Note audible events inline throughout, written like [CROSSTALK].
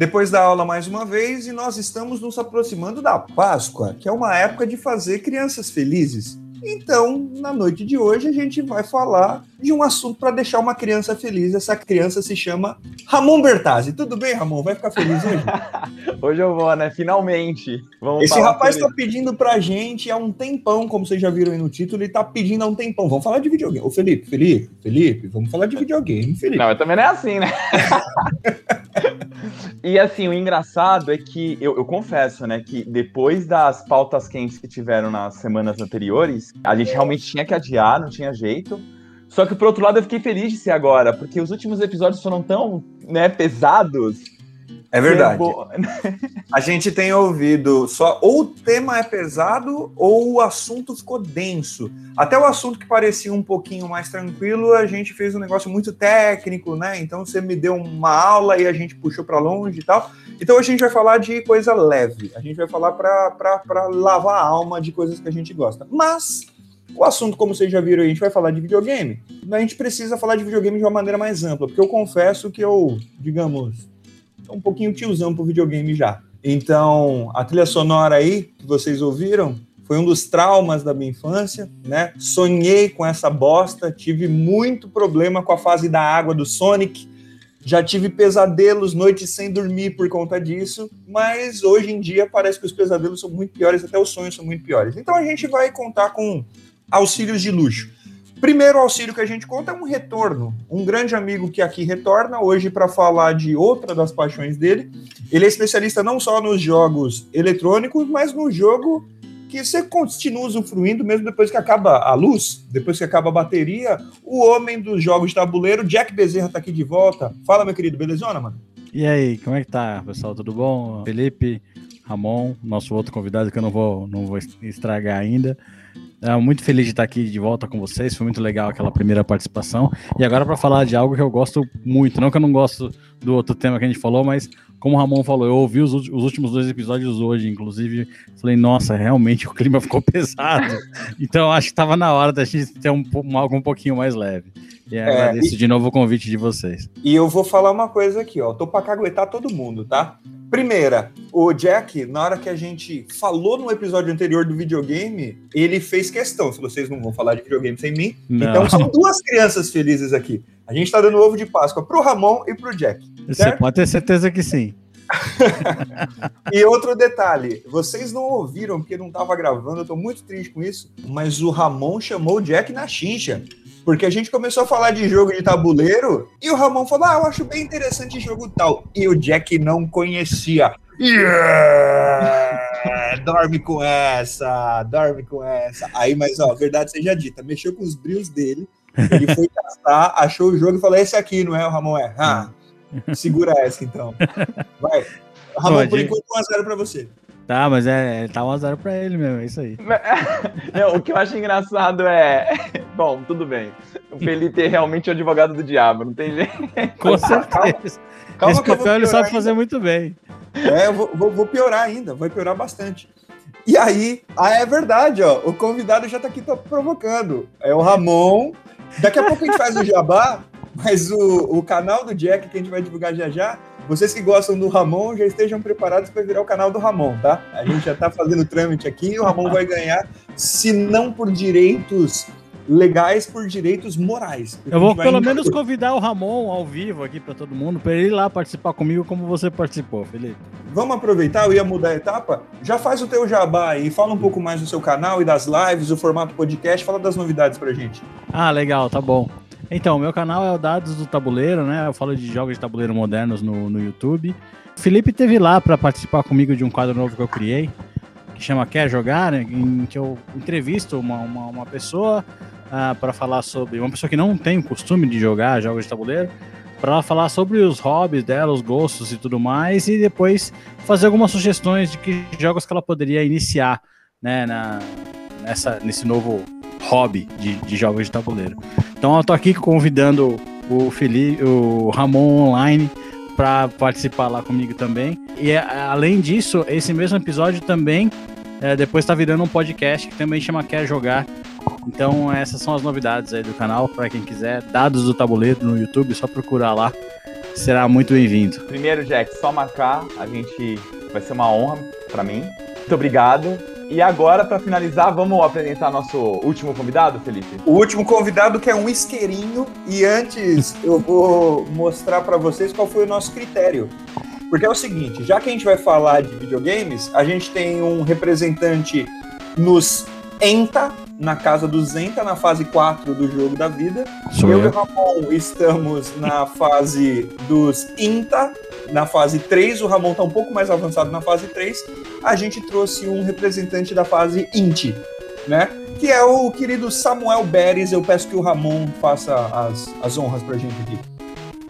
depois da aula mais uma vez e nós estamos nos aproximando da Páscoa, que é uma época de fazer crianças felizes. Então, na noite de hoje, a gente vai falar de um assunto para deixar uma criança feliz. Essa criança se chama Ramon Bertazzi. Tudo bem, Ramon? Vai ficar feliz hoje? [LAUGHS] hoje eu vou, né? Finalmente. Vamos Esse rapaz está pedindo pra gente há um tempão, como vocês já viram aí no título, ele tá pedindo há um tempão. Vamos falar de videogame. Ô, Felipe, Felipe, Felipe, vamos falar de videogame, Felipe. Não, também não é assim, né? [LAUGHS] E assim, o engraçado é que eu, eu, confesso, né, que depois das pautas quentes que tiveram nas semanas anteriores, a gente realmente tinha que adiar, não tinha jeito. Só que por outro lado eu fiquei feliz de ser agora, porque os últimos episódios foram tão, né, pesados é verdade. [LAUGHS] a gente tem ouvido só ou o tema é pesado ou o assunto ficou denso. Até o assunto que parecia um pouquinho mais tranquilo, a gente fez um negócio muito técnico, né? Então você me deu uma aula e a gente puxou para longe e tal. Então hoje a gente vai falar de coisa leve. A gente vai falar para lavar a alma de coisas que a gente gosta. Mas o assunto, como vocês já viram, a gente vai falar de videogame. A gente precisa falar de videogame de uma maneira mais ampla, porque eu confesso que eu, digamos, um pouquinho tiozão pro videogame já. Então, a trilha sonora aí que vocês ouviram foi um dos traumas da minha infância, né? Sonhei com essa bosta, tive muito problema com a fase da água do Sonic. Já tive pesadelos, noites sem dormir por conta disso, mas hoje em dia parece que os pesadelos são muito piores, até os sonhos são muito piores. Então a gente vai contar com auxílios de luxo. Primeiro auxílio que a gente conta é um retorno. Um grande amigo que aqui retorna hoje para falar de outra das paixões dele. Ele é especialista não só nos jogos eletrônicos, mas no jogo que você continua usufruindo mesmo depois que acaba a luz, depois que acaba a bateria. O homem dos jogos de tabuleiro, Jack Bezerra, está aqui de volta. Fala, meu querido, belezona, mano? E aí, como é que tá, pessoal? Tudo bom? Felipe, Ramon, nosso outro convidado que eu não vou, não vou estragar ainda. É, muito feliz de estar aqui de volta com vocês. Foi muito legal aquela primeira participação. E agora para falar de algo que eu gosto muito, não que eu não gosto do outro tema que a gente falou, mas como o Ramon falou, eu ouvi os, os últimos dois episódios hoje, inclusive, falei, nossa, realmente o clima [LAUGHS] ficou pesado. então acho que estava na hora da gente ter um, um, algo um pouquinho mais leve. E é, agradeço de novo o convite de vocês. E eu vou falar uma coisa aqui, ó. Tô para caguetar todo mundo, tá? Primeira, o Jack, na hora que a gente falou no episódio anterior do videogame, ele fez questão. Se vocês não vão falar de videogame sem mim, não. então são duas crianças felizes aqui. A gente tá dando ovo de Páscoa pro Ramon e pro Jack. Certo? Você pode ter certeza que sim. [LAUGHS] e outro detalhe, vocês não ouviram porque não tava gravando, eu tô muito triste com isso, mas o Ramon chamou o Jack na chincha. Porque a gente começou a falar de jogo de tabuleiro e o Ramon falou: Ah, eu acho bem interessante jogo tal. E o Jack não conhecia. Yeah! [LAUGHS] dorme com essa, dorme com essa. Aí, mas ó, verdade seja dita, mexeu com os brios dele. Ele foi [LAUGHS] testar, achou o jogo e falou: Esse aqui, não é? O Ramon é. Ah, [LAUGHS] segura essa então. Vai. Ramon, por enquanto, 1x0 pra você. Tá, mas é, tá 1x0 pra ele mesmo, é isso aí. [LAUGHS] Não, o que eu acho engraçado é. [LAUGHS] Bom, tudo bem. O Felipe é realmente o advogado do diabo, não tem jeito. Com certeza. Calma, Esse papel ele sabe ainda. fazer muito bem. É, eu vou, vou, vou, piorar ainda, vai piorar bastante. E aí, ah, é verdade, ó. O convidado já tá aqui tá provocando. É o Ramon. Daqui a pouco a gente faz o jabá, mas o, o canal do Jack que a gente vai divulgar já já vocês que gostam do Ramon já estejam preparados para virar o canal do Ramon, tá? A gente já está fazendo trâmite aqui e o Ramon vai ganhar, se não por direitos legais, por direitos morais. Eu vou pelo menos convidar o Ramon ao vivo aqui para todo mundo, para ele ir lá participar comigo como você participou, Felipe. Vamos aproveitar, eu ia mudar a etapa. Já faz o teu jabá aí, fala um pouco mais do seu canal e das lives, o formato podcast, fala das novidades pra gente. Ah, legal, tá bom. Então, meu canal é o Dados do Tabuleiro, né? Eu falo de jogos de tabuleiro modernos no, no YouTube. O Felipe teve lá para participar comigo de um quadro novo que eu criei, que chama Quer Jogar, né? em que eu entrevisto uma, uma, uma pessoa uh, para falar sobre. Uma pessoa que não tem o costume de jogar jogos de tabuleiro, para falar sobre os hobbies dela, os gostos e tudo mais, e depois fazer algumas sugestões de que jogos que ela poderia iniciar né, na, nessa, nesse novo hobby de, de jogos de tabuleiro. Então eu tô aqui convidando o Felipe, o Ramon Online para participar lá comigo também. E além disso, esse mesmo episódio também é, depois está virando um podcast que também chama Quer Jogar. Então essas são as novidades aí do canal para quem quiser. Dados do tabuleiro no YouTube, só procurar lá será muito bem-vindo. Primeiro, Jack, só marcar, a gente vai ser uma honra para mim. Muito obrigado. E agora, para finalizar, vamos apresentar nosso último convidado, Felipe? O último convidado que é um isqueirinho. E antes eu vou mostrar para vocês qual foi o nosso critério. Porque é o seguinte, já que a gente vai falar de videogames, a gente tem um representante nos ENTA, na casa do Zenta, na fase 4 do jogo da vida. Sou eu, eu. e o Ramon estamos na fase dos INTA, na fase 3. O Ramon está um pouco mais avançado na fase 3. A gente trouxe um representante da fase INT, né? Que é o querido Samuel Beres. Eu peço que o Ramon faça as, as honras pra gente aqui.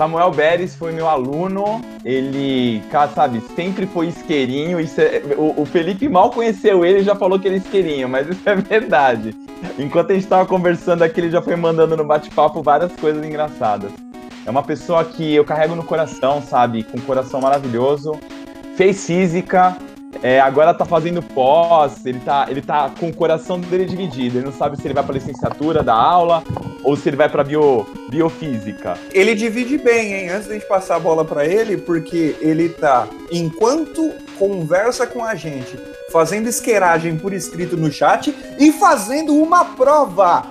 Samuel Beres foi meu aluno, ele, cara, sabe, sempre foi isqueirinho. É- o, o Felipe mal conheceu ele e já falou que ele é isqueirinho, mas isso é verdade. Enquanto a gente tava conversando aqui, ele já foi mandando no bate-papo várias coisas engraçadas. É uma pessoa que eu carrego no coração, sabe, com um coração maravilhoso. Fez física, é, agora tá fazendo pós, ele tá, ele tá com o coração dele dividido. Ele não sabe se ele vai pra licenciatura da aula ou se ele vai pra bio, biofísica. Ele divide bem, hein? Antes da gente passar a bola pra ele, porque ele tá, enquanto conversa com a gente, fazendo esqueragem por escrito no chat e fazendo uma prova.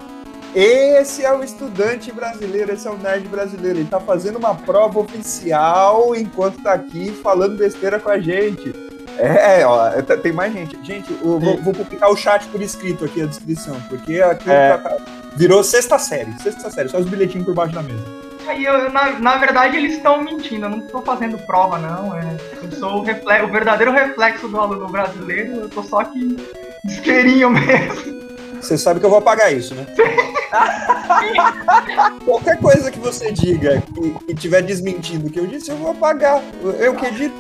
Esse é o estudante brasileiro, esse é o nerd brasileiro. Ele tá fazendo uma prova oficial enquanto tá aqui falando besteira com a gente. É, ó, tem mais gente. Gente, eu vou, vou publicar o chat por escrito aqui, a descrição, porque aqui É. tá- virou sexta série. Sexta série, só os bilhetinhos por baixo da mesa. Aí, eu, na, na verdade, eles estão mentindo. Eu não estou fazendo prova, não. É, eu sou o, refle- o verdadeiro reflexo do aluno brasileiro. Eu tô só aqui isqueirinho [LAUGHS] mesmo. Você sabe que eu vou apagar isso, né? [LAUGHS] Qualquer coisa que você diga e estiver desmentindo o que eu disse, eu vou apagar. Eu que edito.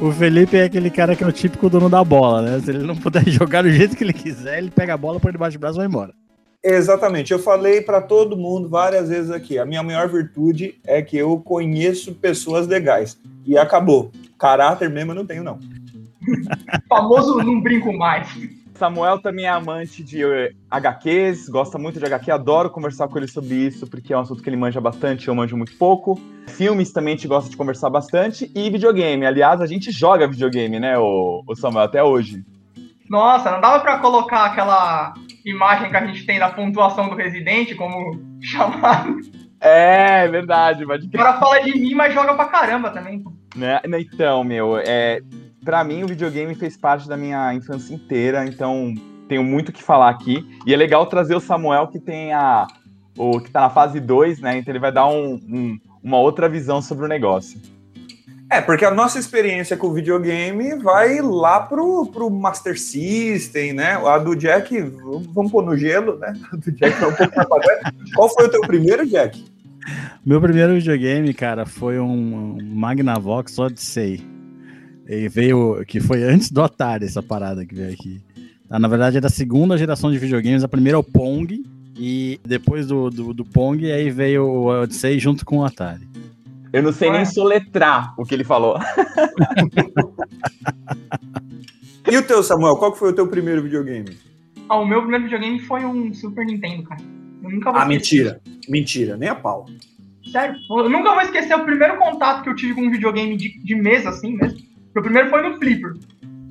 O Felipe é aquele cara que é o típico dono da bola, né? Se ele não puder [LAUGHS] jogar do jeito que ele quiser, ele pega a bola, põe debaixo do braço e vai embora. Exatamente. Eu falei pra todo mundo várias vezes aqui. A minha maior virtude é que eu conheço pessoas legais. E acabou. Caráter mesmo eu não tenho, não. O [LAUGHS] famoso não brinco mais. Samuel também é amante de eh, HQs, gosta muito de HQ, adoro conversar com ele sobre isso, porque é um assunto que ele manja bastante, eu manjo muito pouco. Filmes também a gente gosta de conversar bastante, e videogame. Aliás, a gente joga videogame, né, o, Samuel, até hoje. Nossa, não dava pra colocar aquela imagem que a gente tem da pontuação do Resident como [LAUGHS] chamado. É, verdade, pode O cara fala de mim, mas joga pra caramba também. Né? Então, meu, é, para mim o videogame fez parte da minha infância inteira, então tenho muito o que falar aqui. E é legal trazer o Samuel que tem a o que tá na fase 2, né? Então ele vai dar um, um, uma outra visão sobre o negócio. É, porque a nossa experiência com o videogame vai lá pro, pro Master System, né? A do Jack, vamos pôr no gelo, né? A do Jack é um pouco. Qual foi o teu primeiro, Jack? Meu primeiro videogame, cara, foi um, um Magnavox Odyssey. E veio, que foi antes do Atari, essa parada que veio aqui. Ah, Na verdade, é da segunda geração de videogames. A primeira é o Pong, e depois do, do, do Pong, aí veio o Odyssey junto com o Atari. Eu não sei Ué. nem soletrar o que ele falou. [LAUGHS] E o teu, Samuel? Qual que foi o teu primeiro videogame? Ah, o meu primeiro videogame foi um Super Nintendo, cara. Eu nunca vou Ah, esquecer. mentira. Mentira, nem a pau. Sério, eu nunca vou esquecer o primeiro contato que eu tive com um videogame de, de mesa, assim mesmo. O primeiro foi no Flipper.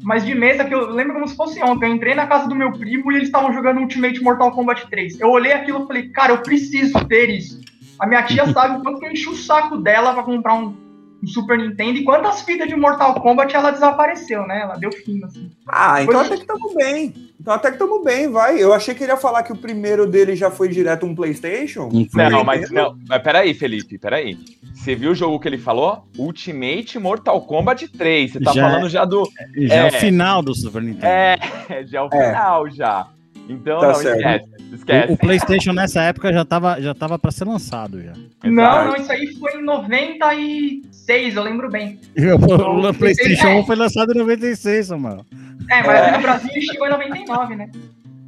Mas de mesa que eu lembro como se fosse ontem. Eu entrei na casa do meu primo e eles estavam jogando Ultimate Mortal Kombat 3. Eu olhei aquilo e falei, cara, eu preciso ter isso. A minha tia sabe o quanto que eu enchi o saco dela pra comprar um, um Super Nintendo e quantas fitas de Mortal Kombat ela desapareceu, né? Ela deu fim, assim. Ah, então Foi- até que tamo bem. Então até que tamo bem, vai. Eu achei que ele ia falar que o primeiro dele já foi direto um PlayStation. Um Não, mas não. Mas peraí, Felipe, peraí. Você viu o jogo que ele falou? Ultimate Mortal Kombat 3. Você tá Já falando já do. Já é É. o final do Super Nintendo. É, [LAUGHS] já é o É. final já. Então, Tá não, certo. esquece. Esquece. O, o PlayStation nessa época já tava, já tava pra ser lançado já. Não, não, isso aí foi em 96, eu lembro bem. [LAUGHS] O, o PlayStation É. 1 foi lançado em 96, Samuel. É, mas É. no Brasil chegou em 99, né?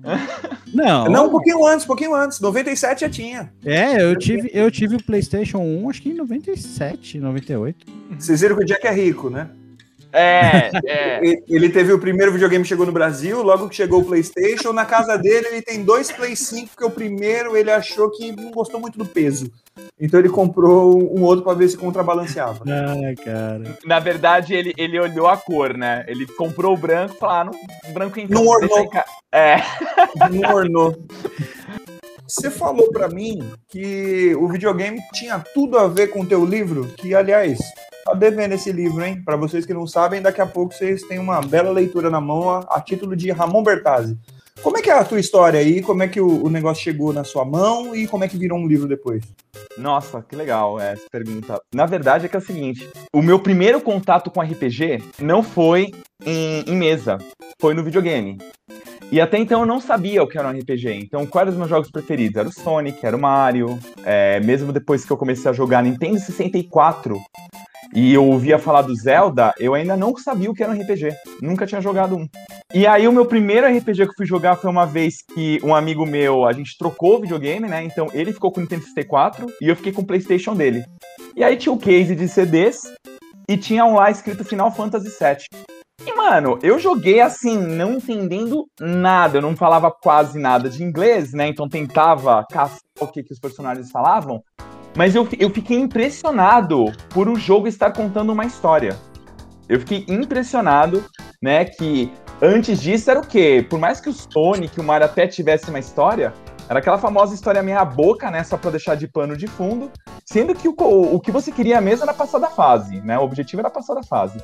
[LAUGHS] Não, Não, um pouquinho antes, um pouquinho antes. 97 já tinha. É, eu tive, eu tive o PlayStation 1, acho que em 97, 98. Vocês viram que o Jack é rico, né? É, é. [LAUGHS] Ele teve o primeiro videogame que chegou no Brasil, logo que chegou o PlayStation. Na casa dele, ele tem dois Play 5, porque o primeiro ele achou que não gostou muito do peso. Então ele comprou um outro para ver se contrabalanceava. Ai, cara. Na verdade, ele, ele olhou a cor, né? Ele comprou o branco e falou: ah, não, branco então. Não ornou. É. [LAUGHS] Não ornou. Você falou para mim que o videogame tinha tudo a ver com o teu livro, que aliás, tá devendo esse livro, hein? Para vocês que não sabem, daqui a pouco vocês têm uma bela leitura na mão a, a título de Ramon Bertazzi. Como é que é a tua história aí? Como é que o, o, negócio chegou na sua mão e como é que virou um livro depois? Nossa, que legal essa pergunta. Na verdade é que é o seguinte, o meu primeiro contato com RPG não foi em, em mesa, foi no videogame. E até então eu não sabia o que era um RPG. Então, quais eram os meus jogos preferidos? Era o Sonic, era o Mario. É, mesmo depois que eu comecei a jogar Nintendo 64, e eu ouvia falar do Zelda, eu ainda não sabia o que era um RPG. Nunca tinha jogado um. E aí o meu primeiro RPG que fui jogar foi uma vez que um amigo meu, a gente trocou o videogame, né? Então ele ficou com o Nintendo 64 e eu fiquei com o PlayStation dele. E aí tinha o case de CDs e tinha um lá escrito Final Fantasy VII. E, mano, eu joguei assim, não entendendo nada. Eu não falava quase nada de inglês, né? Então tentava caçar o que, que os personagens falavam. Mas eu, eu fiquei impressionado por o jogo estar contando uma história. Eu fiquei impressionado, né, que antes disso era o quê? Por mais que o Sonic, o Mario até tivesse uma história, era aquela famosa história meia boca, né, só pra deixar de pano de fundo, sendo que o, o, que você queria mesmo era passar da fase, né, o objetivo era passar da fase.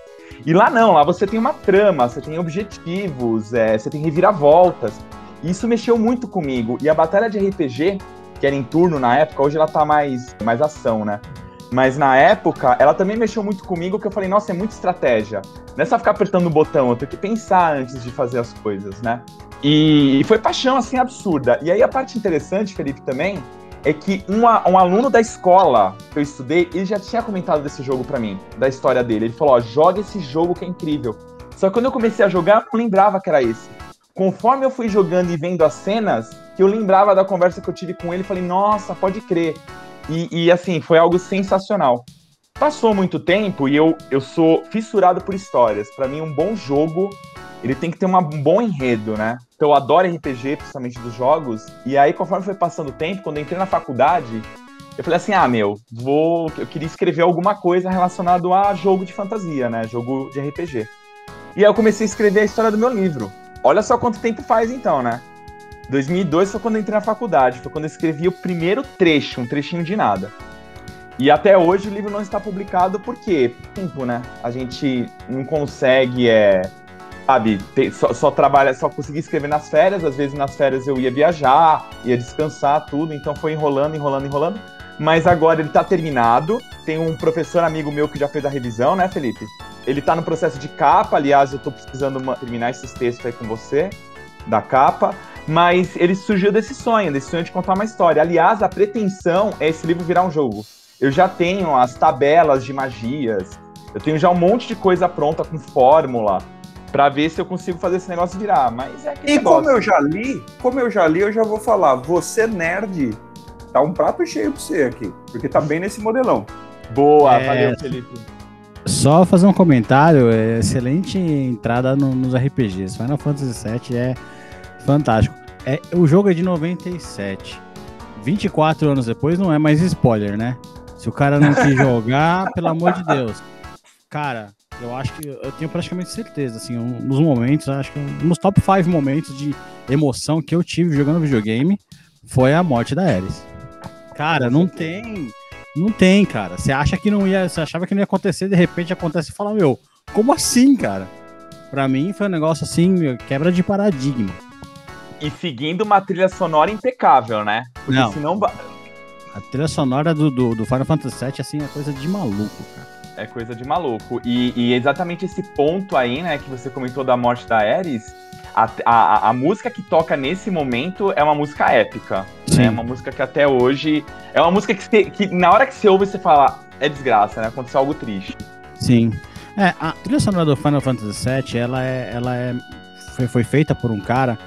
E lá não, lá você tem uma trama, você tem objetivos, é, você tem reviravoltas, e isso mexeu muito comigo, e a batalha de RPG que era em turno na época, hoje ela tá mais, mais ação, né? Mas na época, ela também mexeu muito comigo, que eu falei, nossa, é muita estratégia. Não é só ficar apertando o botão, eu tenho que pensar antes de fazer as coisas, né? E, e foi paixão, assim, absurda. E aí a parte interessante, Felipe, também, é que um, um aluno da escola que eu estudei, ele já tinha comentado desse jogo para mim, da história dele. Ele falou, ó, joga esse jogo que é incrível. Só que quando eu comecei a jogar, eu não lembrava que era esse. Conforme eu fui jogando e vendo as cenas, que eu lembrava da conversa que eu tive com ele, falei, nossa, pode crer. E, e assim, foi algo sensacional. Passou muito tempo e eu, eu sou fissurado por histórias. Para mim, um bom jogo, ele tem que ter uma, um bom enredo, né? Então, eu adoro RPG, principalmente dos jogos. E aí, conforme foi passando o tempo, quando eu entrei na faculdade, eu falei assim, ah, meu, vou... Eu queria escrever alguma coisa relacionado a jogo de fantasia, né? Jogo de RPG. E aí eu comecei a escrever a história do meu livro. Olha só quanto tempo faz então, né? 2002 foi quando eu entrei na faculdade, foi quando eu escrevi o primeiro trecho, um trechinho de nada. E até hoje o livro não está publicado porque tempo, né? A gente não consegue, é, sabe, ter, só, só trabalha, só consegui escrever nas férias. Às vezes nas férias eu ia viajar, ia descansar, tudo. Então foi enrolando, enrolando, enrolando. Mas agora ele está terminado. Tem um professor amigo meu que já fez a revisão, né, Felipe? Ele está no processo de capa. Aliás, eu estou precisando terminar esses textos aí com você da capa. Mas ele surgiu desse sonho, desse sonho de contar uma história. Aliás, a pretensão é esse livro virar um jogo. Eu já tenho as tabelas de magias, eu tenho já um monte de coisa pronta com fórmula para ver se eu consigo fazer esse negócio virar. Mas é E negócio. como eu já li, como eu já li, eu já vou falar, você nerd, tá um prato cheio pra você aqui, porque tá bem nesse modelão. Boa, é... valeu, Felipe. Só fazer um comentário, é excelente entrada no, nos RPGs. Final Fantasy VII é Fantástico. É, o jogo é de 97. 24 anos depois não é mais spoiler, né? Se o cara não quis [LAUGHS] jogar, pelo amor de Deus. Cara, eu acho que eu tenho praticamente certeza, assim, um dos momentos, acho que um dos top 5 momentos de emoção que eu tive jogando videogame foi a morte da Ares. Cara, não tem. Não tem, cara. Você acha que não ia. Você achava que não ia acontecer, de repente acontece e fala, meu, como assim, cara? Pra mim foi um negócio assim, meu, quebra de paradigma e seguindo uma trilha sonora impecável, né? Porque não. senão. A trilha sonora do, do, do, Final Fantasy VII, assim, é coisa de maluco, cara. É coisa de maluco. E, e exatamente esse ponto aí, né, que você comentou da morte da Ares, a, a, a, música que toca nesse momento é uma música épica. Sim. É uma música que até hoje. É uma música que, que na hora que você ouve, você fala, é desgraça, né? Aconteceu algo triste. Sim. É, a trilha sonora do Final Fantasy VII, ela é. Ela é foi, foi feita por um cara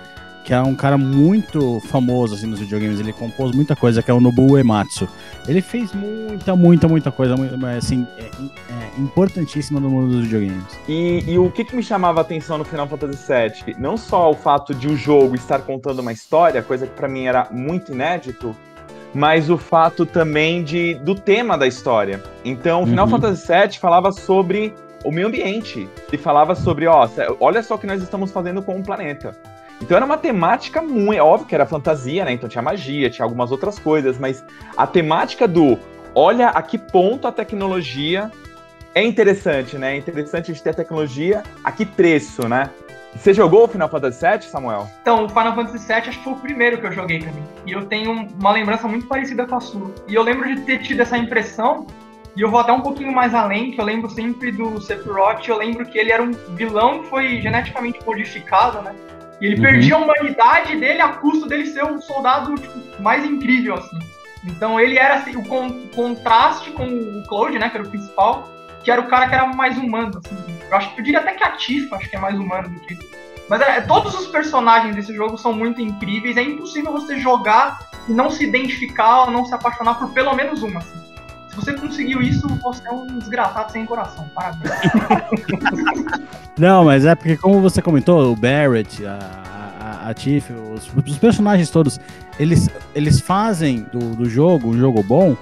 que é um cara muito famoso assim, nos videogames. Ele compôs muita coisa, que é o Nobuo Ematsu. Ele fez muita, muita, muita coisa, assim, é, é, importantíssima no mundo dos videogames. E, e, o que, que me chamava a atenção no Final Fantasy VII? Não só o fato de o jogo estar contando uma história, coisa que para mim era muito inédito, mas o fato também de, do tema da história. Então, o Final uhum. Fantasy VII falava sobre o meio ambiente. Ele falava sobre, ó, olha só o que nós estamos fazendo com o planeta. Então era uma temática muito. É óbvio que era fantasia, né? Então tinha magia, tinha algumas outras coisas, mas a temática do olha a que ponto a tecnologia é interessante, né? É interessante a gente ter a tecnologia, a que preço, né? Você jogou o Final Fantasy VII, Samuel? Então, o Final Fantasy VII acho que foi o primeiro que eu joguei também. E eu tenho uma lembrança muito parecida com a sua. E eu lembro de ter tido essa impressão, e eu vou até um pouquinho mais além, que eu lembro sempre do Sephiroth, eu lembro que ele era um vilão que foi geneticamente modificado, né? E ele uhum. perdia a humanidade dele a custo dele ser o soldado tipo, mais incrível, assim. Então ele era assim, o con contraste com o Cloud, né, que era o principal, que era o cara que era mais humano, assim. Eu acho que eu diria até que a Tifa acho que é mais humano do que. Mas é, todos os personagens desse jogo são muito incríveis. É impossível você jogar e não se identificar ou não se apaixonar por pelo menos uma. Assim. Você conseguiu isso, você é um desgraçado sem coração. Parabéns. [LAUGHS] não, mas é porque, como você comentou, o Barrett, a, a, a Tiff, os, os, personagens todos, eles, eles fazem do, do jogo um jogo bom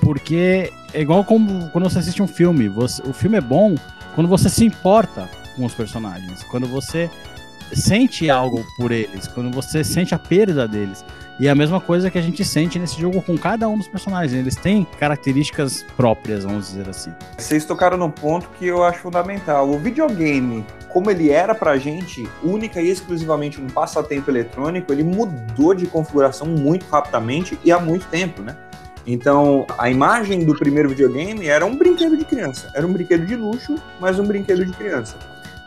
porque é igual como quando você assiste um filme. Você, o filme é bom quando você se importa com os personagens, quando você sente algo por eles, quando você sente a perda deles. E é a mesma coisa que a gente sente nesse jogo com cada um dos personagens. Eles têm características próprias, vamos dizer assim. Vocês tocaram no ponto que eu acho fundamental. O videogame, como ele era pra gente, única e exclusivamente um passatempo eletrônico, ele mudou de configuração muito rapidamente e há muito tempo, né? Então, a imagem do primeiro videogame era um brinquedo de criança. Era um brinquedo de luxo, mas um brinquedo de criança.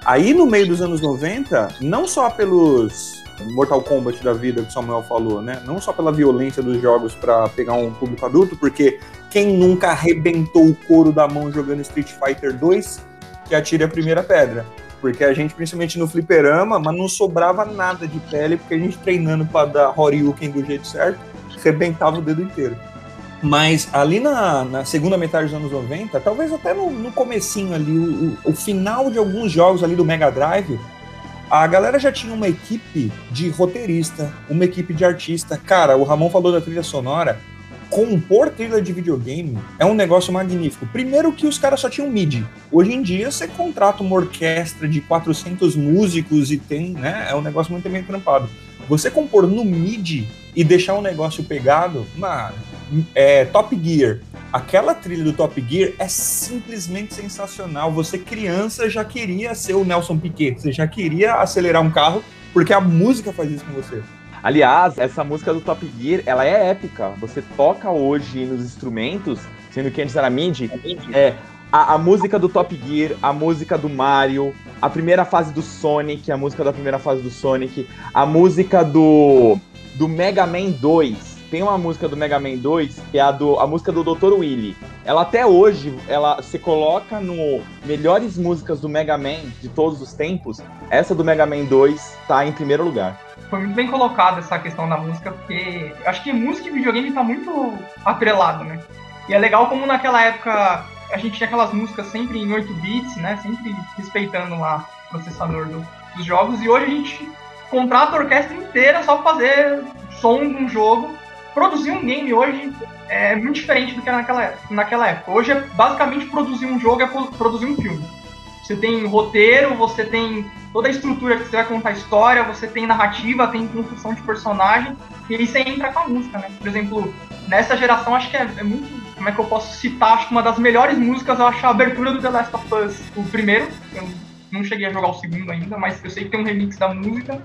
Aí, no meio dos anos 90, não só pelos Mortal Kombat da vida que o Samuel falou, né? Não só pela violência dos jogos para pegar um público adulto, porque quem nunca arrebentou o couro da mão jogando Street Fighter 2, que atire a primeira pedra. Porque a gente, principalmente no fliperama, mas não sobrava nada de pele, porque a gente treinando para dar Horyuken do jeito certo, arrebentava o dedo inteiro. Mas ali na, na, segunda metade dos anos 90, talvez até no, no comecinho ali, o, o, final de alguns jogos ali do Mega Drive, a galera já tinha uma equipe de roteirista, uma equipe de artista. Cara, o Ramon falou da trilha sonora. Compor trilha de videogame é um negócio magnífico. Primeiro que os caras só tinham MIDI. Hoje em dia você contrata uma orquestra de 400 músicos e tem, né? É um negócio muito bem trampado. Você compor no MIDI e deixar um negócio pegado, mano, é, Top Gear. Aquela trilha do Top Gear é simplesmente sensacional. Você, criança, já queria ser o Nelson Piquet. Você já queria acelerar um carro, porque a música faz isso com você. Aliás, essa música do Top Gear, ela é épica. Você toca hoje nos instrumentos, sendo que antes era MIDI, é, a, a, música do Top Gear, a música do Mario, a primeira fase do Sonic, a música da primeira fase do Sonic, a música do, do Mega Man 2, tem uma música do Mega Man 2, que é a, do, a música do Dr. Willy. Ela até hoje, ela se coloca no melhores músicas do Mega Man de todos os tempos. Essa do Mega Man 2 tá em primeiro lugar. Foi muito bem colocada essa questão da música, porque acho que música e videogame tá muito atrelado, né? E é legal como naquela época a gente tinha aquelas músicas sempre em 8 bits, né? Sempre respeitando lá o processador do, dos jogos. E hoje a gente contrata a orquestra inteira só pra fazer som de um jogo produzir um game hoje é muito diferente do que era naquela, naquela época. Hoje, é, basicamente, produzir um jogo é produzir um filme. Você tem roteiro, você tem toda a estrutura que você vai contar a história, você tem narrativa, tem construção de personagem, e aí você entra com a música, né? Por exemplo, nessa geração, acho que é, é muito. Como é que eu posso citar? Acho que uma das melhores músicas, eu acho a abertura do The Last of Us, o primeiro. Eu não cheguei a jogar o segundo ainda, mas eu sei que tem um remix da música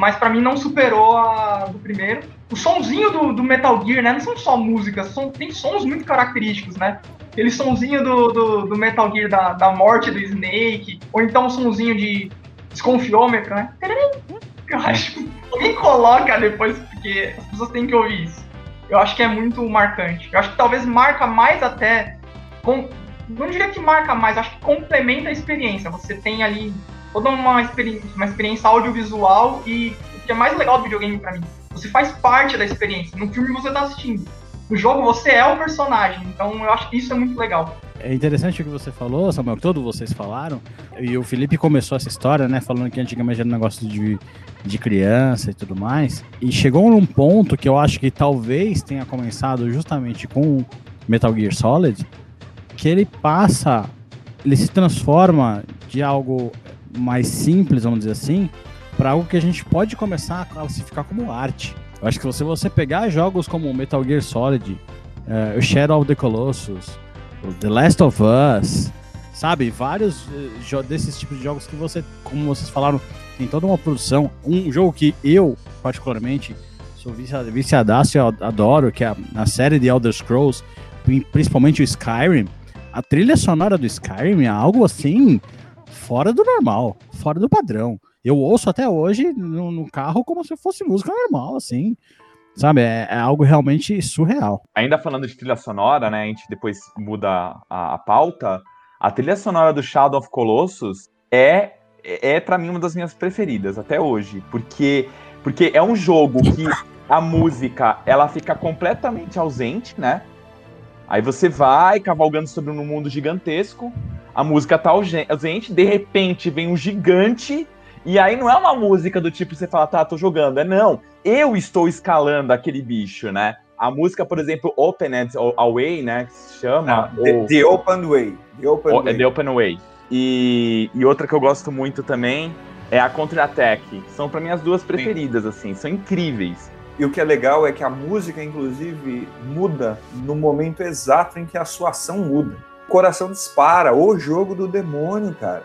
mas para mim não superou a do primeiro. O sonzinho do, do, Metal Gear, né? Não são só músicas, são, tem sons muito característicos, né? Aquele sonzinho do, do, do Metal Gear da, da morte do Snake, ou então o sonzinho de desconfiômetro, né? Eu acho que alguém coloca depois, porque as pessoas têm que ouvir isso. Eu acho que é muito marcante. Eu acho que talvez marca mais até. Com, não diria que marca mais, acho que complementa a experiência. Você tem ali toda uma experiência, uma experiência audiovisual e o que é mais legal do videogame para mim, você faz parte da experiência. No filme você tá assistindo. No jogo você é o personagem, então eu acho que isso é muito legal. É interessante o que você falou, Samuel, que todos vocês falaram. E o Felipe começou essa história, né? Falando que antigamente era um negócio de, de criança e tudo mais. E chegou num ponto que eu acho que talvez tenha começado justamente com Metal Gear Solid, que ele passa, ele se transforma de algo mais simples, vamos dizer assim, para algo que a gente pode começar a classificar como arte. Eu acho que se você pegar jogos como Metal Gear Solid, uh, Shadow of the Colossus, The Last of Us, sabe? Vários uh, desses tipos de jogos que você, como vocês falaram, tem toda uma produção. Um jogo que eu, particularmente, sou viciadaço e adoro, que é a série de Elder Scrolls, principalmente o Skyrim. A trilha sonora do Skyrim é algo assim fora do normal, fora do padrão. Eu ouço até hoje no, no carro como se fosse música normal, assim. Sabe, é, é, algo realmente surreal. Ainda falando de trilha sonora, né? A gente depois muda a, a pauta. A trilha sonora do Shadow of Colossus é, é, é para mim, uma das minhas preferidas até hoje. Porque, porque é um jogo que a música ela fica completamente ausente, né? Aí você vai cavalgando sobre um mundo gigantesco, a música tá ausente, de repente vem um gigante e aí não é uma música do tipo você fala, tá, tô jogando. É não. Eu estou escalando aquele bicho, né? A música, por exemplo, Opened Away, né? Que se chama. Ah, the, the, Open Way. The Open o, Way. The Open Way. E, e outra que eu gosto muito também é a Counter-Attack. São para mim as duas preferidas, Sim. assim. São incríveis. E o que é legal é que a música, inclusive, muda no momento exato em que a sua ação muda. Coração dispara, o jogo do demônio, cara.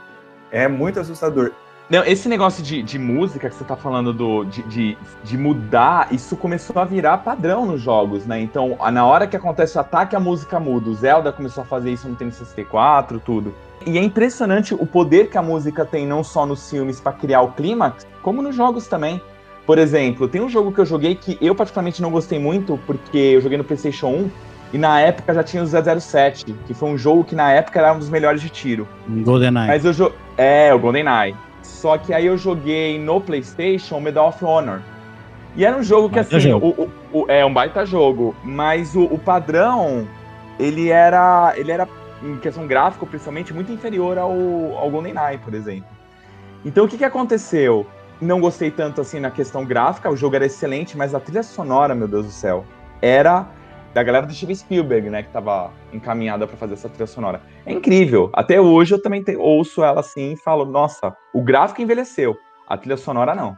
É muito assustador. Não, esse negócio de, de música que você tá falando do, de, de, de, mudar, isso começou a virar padrão nos jogos, né? Então, na hora que acontece o ataque, a música muda. O Zelda começou a fazer isso no Nintendo 64, tudo. E é impressionante o poder que a música tem, não só nos filmes para criar o clímax, como nos jogos também. Por exemplo, tem um jogo que eu joguei que eu particularmente não gostei muito, porque eu joguei no PlayStation 1 e na época já tinha o 007, que foi um jogo que na época era um dos melhores de tiro. GoldenEye. Mas eu jo... É, o GoldenEye. Só que aí eu joguei no PlayStation Medal of Honor. E era um jogo que, baita assim, jogo. O, o, o, é um baita jogo, mas o, padrão, ele era, ele era, em questão gráfica, principalmente, muito inferior ao, ao GoldenEye, por exemplo. Então, o que, que aconteceu? Não gostei tanto, assim, na questão gráfica, o jogo era excelente, mas a trilha sonora, meu Deus do céu, era da galera do Steven Spielberg, né, que estava encaminhada para fazer essa trilha sonora. É incrível. Até hoje eu também te, ouço ela assim e falo, nossa, o gráfico envelheceu, a trilha sonora não.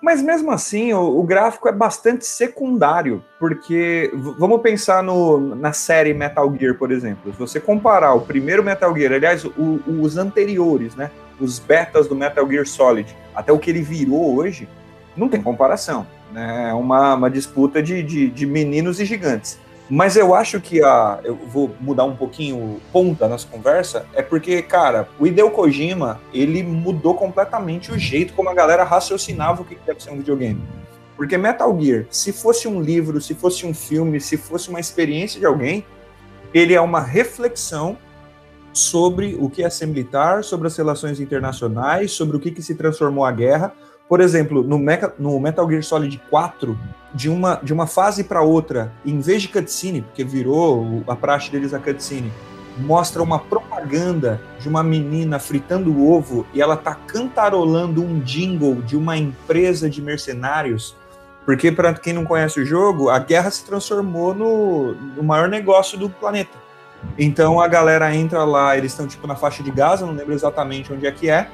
Mas mesmo assim, o, o gráfico é bastante secundário, porque vamos pensar no, na série Metal Gear, por exemplo. Se você comparar o primeiro Metal Gear, aliás, o, os anteriores, né, os betas do Metal Gear Solid, até o que ele virou hoje, não tem comparação. Né? É uma, uma disputa de, de, de meninos e gigantes. Mas eu acho que a. Eu vou mudar um pouquinho ponta nessa conversa, é porque, cara, o Hideo Kojima, ele mudou completamente o jeito como a galera raciocinava o que deve ser um videogame. Porque Metal Gear, se fosse um livro, se fosse um filme, se fosse uma experiência de alguém, ele é uma reflexão sobre o que é ser militar, sobre as relações internacionais, sobre o que, que se transformou a guerra, por exemplo, no, Mecha, no Metal Gear Solid 4, de uma, de uma fase para outra, em vez de cutscene, porque virou a praxe deles a cutscene, mostra uma propaganda de uma menina fritando o ovo e ela tá cantarolando um jingle de uma empresa de mercenários. Porque, para quem não conhece o jogo, a guerra se transformou no, no maior negócio do planeta. Então a galera entra lá, eles estão tipo na faixa de Gaza, não lembro exatamente onde é que é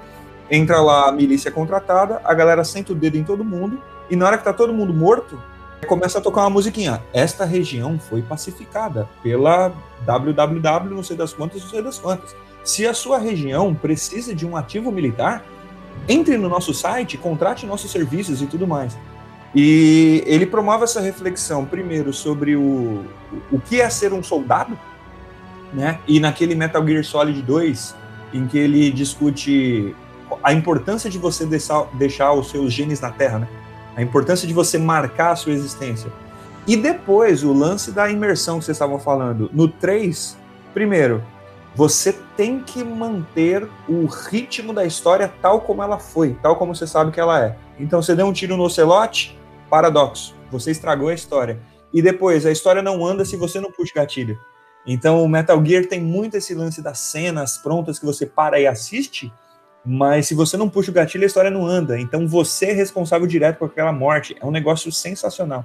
Entra lá a milícia contratada, a galera senta o dedo em todo mundo, e na hora que tá todo mundo morto, começa a tocar uma musiquinha. Esta região foi pacificada pela www, não sei das quantas, não sei das quantas. Se a sua região precisa de um ativo militar, entre no nosso site, contrate nossos serviços e tudo mais. E ele promove essa reflexão, primeiro, sobre o, o que é ser um soldado, né? E naquele Metal Gear Solid 2, em que ele discute a importância de você deixar, deixar os seus genes na Terra, né? A importância de você marcar a sua existência. E depois, o lance da imersão que vocês estavam falando. No 3, primeiro, você tem que manter o ritmo da história tal como ela foi, tal como você sabe que ela é. Então, você deu um tiro no ocelote, paradoxo. Você estragou a história. E depois, a história não anda se você não puxa gatilho. Então o Metal Gear tem muito esse lance das cenas prontas que você para e assiste, mas se você não puxa o gatilho, a história não anda. Então você é responsável direto por aquela morte. É um negócio sensacional.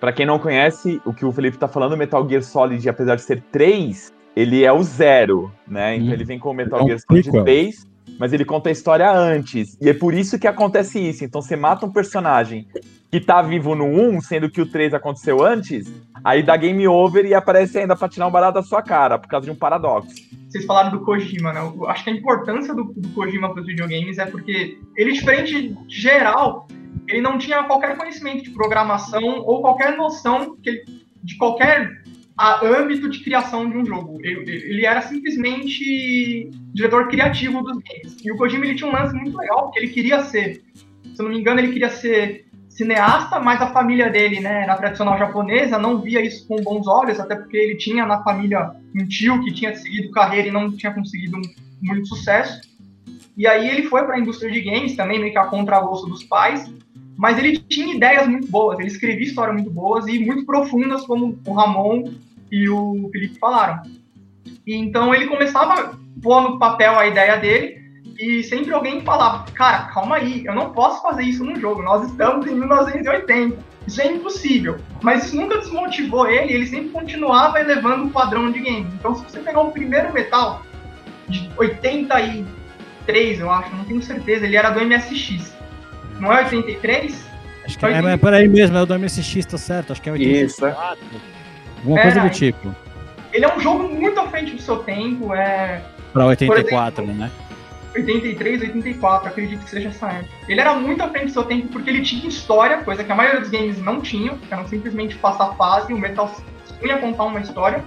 Para quem não conhece, o que o Felipe tá falando, Metal Gear Solid, apesar de ser 3, ele é o zero, né? Então hum. ele vem com o Metal é um Gear Solid 3, mas ele conta a história antes. E é por isso que acontece isso. Então você mata um personagem que tá vivo no 1, sendo que o 3 aconteceu antes, aí dá game over e aparece ainda pra tirar um barato da sua cara, por causa de um paradoxo. Vocês falaram do Kojima, né? Eu acho que a importância do, do Kojima para os videogames é porque ele, diferente geral, ele não tinha qualquer conhecimento de programação ou qualquer noção ele, de qualquer a, âmbito de criação de um jogo. Ele, ele, era simplesmente diretor criativo dos games. E o Kojima ele tinha um lance muito legal, porque ele queria ser, se eu não me engano, ele queria ser cineasta, mas a família dele, né, na tradicional japonesa, não via isso com bons olhos, até porque ele tinha na família um tio que tinha seguido carreira e não tinha conseguido muito sucesso. E aí ele foi para a indústria de games também, meio que a contragosto dos pais, mas ele tinha ideias muito boas, ele escrevia histórias muito boas e muito profundas, como o Ramon e o Felipe falaram. E então ele começava a pôr no papel a ideia dele, e sempre alguém falava, cara, calma aí, eu não posso fazer isso num jogo, nós estamos em 1980, isso é impossível. Mas isso nunca desmotivou ele, ele sempre continuava elevando o padrão de game. Então se você pegar o primeiro Metal, de 83, eu acho, não tenho certeza, ele era do MSX. Não é 83? Acho que é, é, peraí mesmo, é o do MSX, tá certo, acho que é 84. Isso, é. Alguma coisa do tipo. Ele é um jogo muito à frente do seu tempo, é... Pra 84, exemplo, né? 83, 84, acredito que seja essa época. Ele era muito à frente do seu tempo porque ele tinha história, coisa que a maioria dos games não tinham, que eram simplesmente passar fase, o Metal ia contar uma história.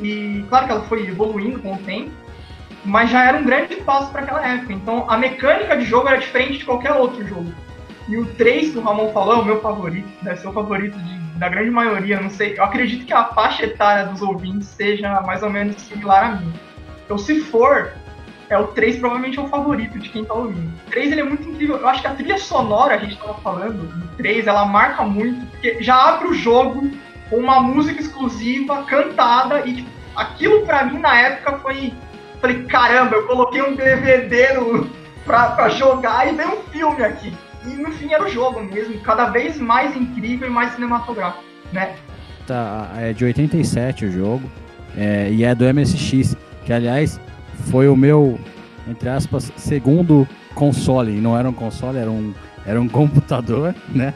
E claro que ela foi evoluindo com o tempo, mas já era um grande passo para aquela época. Então a mecânica de jogo era diferente de qualquer outro jogo. E o 3 que o Ramon falou é o meu favorito, deve ser o favorito de, da grande maioria, não sei. Eu acredito que a faixa etária dos ouvintes seja mais ou menos similar a mim. Então, se for, é o 3 provavelmente é o favorito de quem tá ouvindo. O 3 ele é muito incrível. Eu acho que a trilha sonora, a gente tava falando, do 3, ela marca muito, porque já abre o jogo com uma música exclusiva, cantada, e tipo, aquilo pra mim na época foi. Falei, caramba, eu coloquei um DVD no, pra, pra jogar e veio um filme aqui. E no fim era o jogo mesmo, cada vez mais incrível e mais cinematográfico, né? Tá, é de 87 o jogo, é, e é do MSX, que aliás foi o meu, entre aspas, segundo console. Não era um console, era um, era um [LAUGHS] computador, né?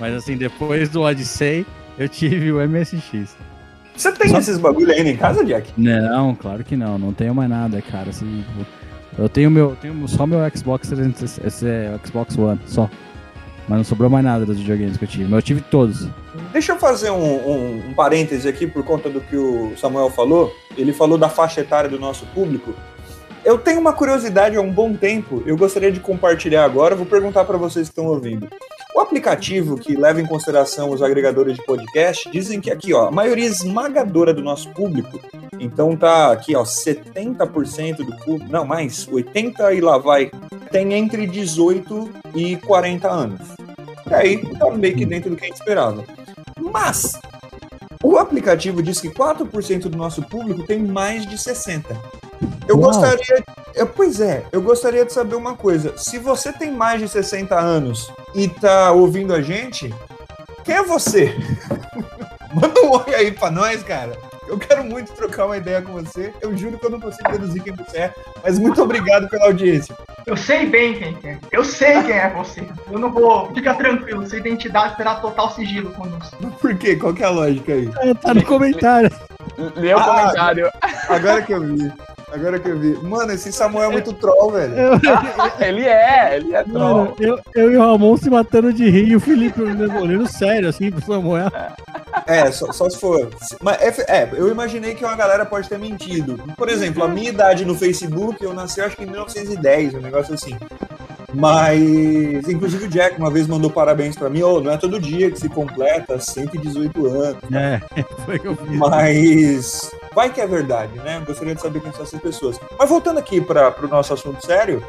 Mas assim, depois do Odyssey, eu tive o MSX. Você tem Só... esses bagulho ainda em casa, Jack? Não, claro que não. Não tenho mais nada, cara. Assim, eu tenho meu, tenho só meu Xbox 360, esse é Xbox One, só. Mas não sobrou mais nada dos videogames que eu tive. Mas eu tive todos. Deixa eu fazer um, um, um parêntese aqui por conta do que o Samuel falou. Ele falou da faixa etária do nosso público. Eu tenho uma curiosidade há um bom tempo, eu gostaria de compartilhar agora, vou perguntar para vocês que estão ouvindo. O aplicativo que leva em consideração os agregadores de podcast dizem que aqui, ó, a maioria esmagadora do nosso público, então tá aqui, ó, 70% do público, não, mais, 80 e lá vai, tem entre 18 e 40 anos. E aí, tá meio que dentro do que a gente esperava. Mas, o aplicativo diz que 4% do nosso público tem mais de 60. Eu Uau. gostaria. Pois é, eu gostaria de saber uma coisa. Se você tem mais de 60 anos e tá ouvindo a gente, quem é você? [LAUGHS] Manda um oi aí pra nós, cara. Eu quero muito trocar uma ideia com você. Eu juro que eu não consigo deduzir quem você é, mas muito obrigado pela audiência. Eu sei bem quem é. Eu sei quem é você. Eu não vou. Fica tranquilo, sua identidade terá total sigilo conosco. Por quê? Qual que é a lógica aí? É, tá no comentário. Lê o ah, comentário. Agora que eu vi. Agora que eu vi. Mano, esse Samuel é muito troll, velho. ele é, ele é troll. Mano, eu, eu e o Ramon se matando de rir e o Felipe olhando sério, assim, pro Samuel. É, só, só se for. Mas é, é, eu imaginei que uma galera pode ter mentido. Por exemplo, a minha idade no Facebook, eu nasci acho que em 1910, um negócio assim. Mas, inclusive o Jack uma vez mandou parabéns para mim, oh, não é todo dia que se completa 118 anos. É, [LAUGHS] foi o que. Mas vai que é verdade, né? Gostaria de saber quem são essas pessoas. Mas voltando aqui para o nosso assunto sério,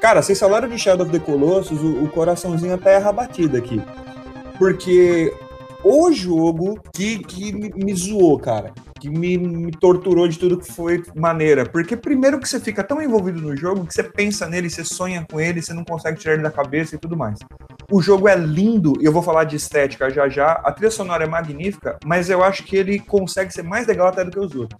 cara, vocês falaram de Shadow of the Colossus, o, o coraçãozinho até erra batida aqui. Porque o jogo que, que me, me zoou, cara. Que me, me, torturou de tudo que foi maneira. Porque primeiro que você fica tão envolvido no jogo que você pensa nele, você sonha com ele, você não consegue tirar ele da cabeça e tudo mais. O jogo é lindo, eu vou falar de estética já já. A trilha sonora é magnífica, mas eu acho que ele consegue ser mais legal até do que os outros.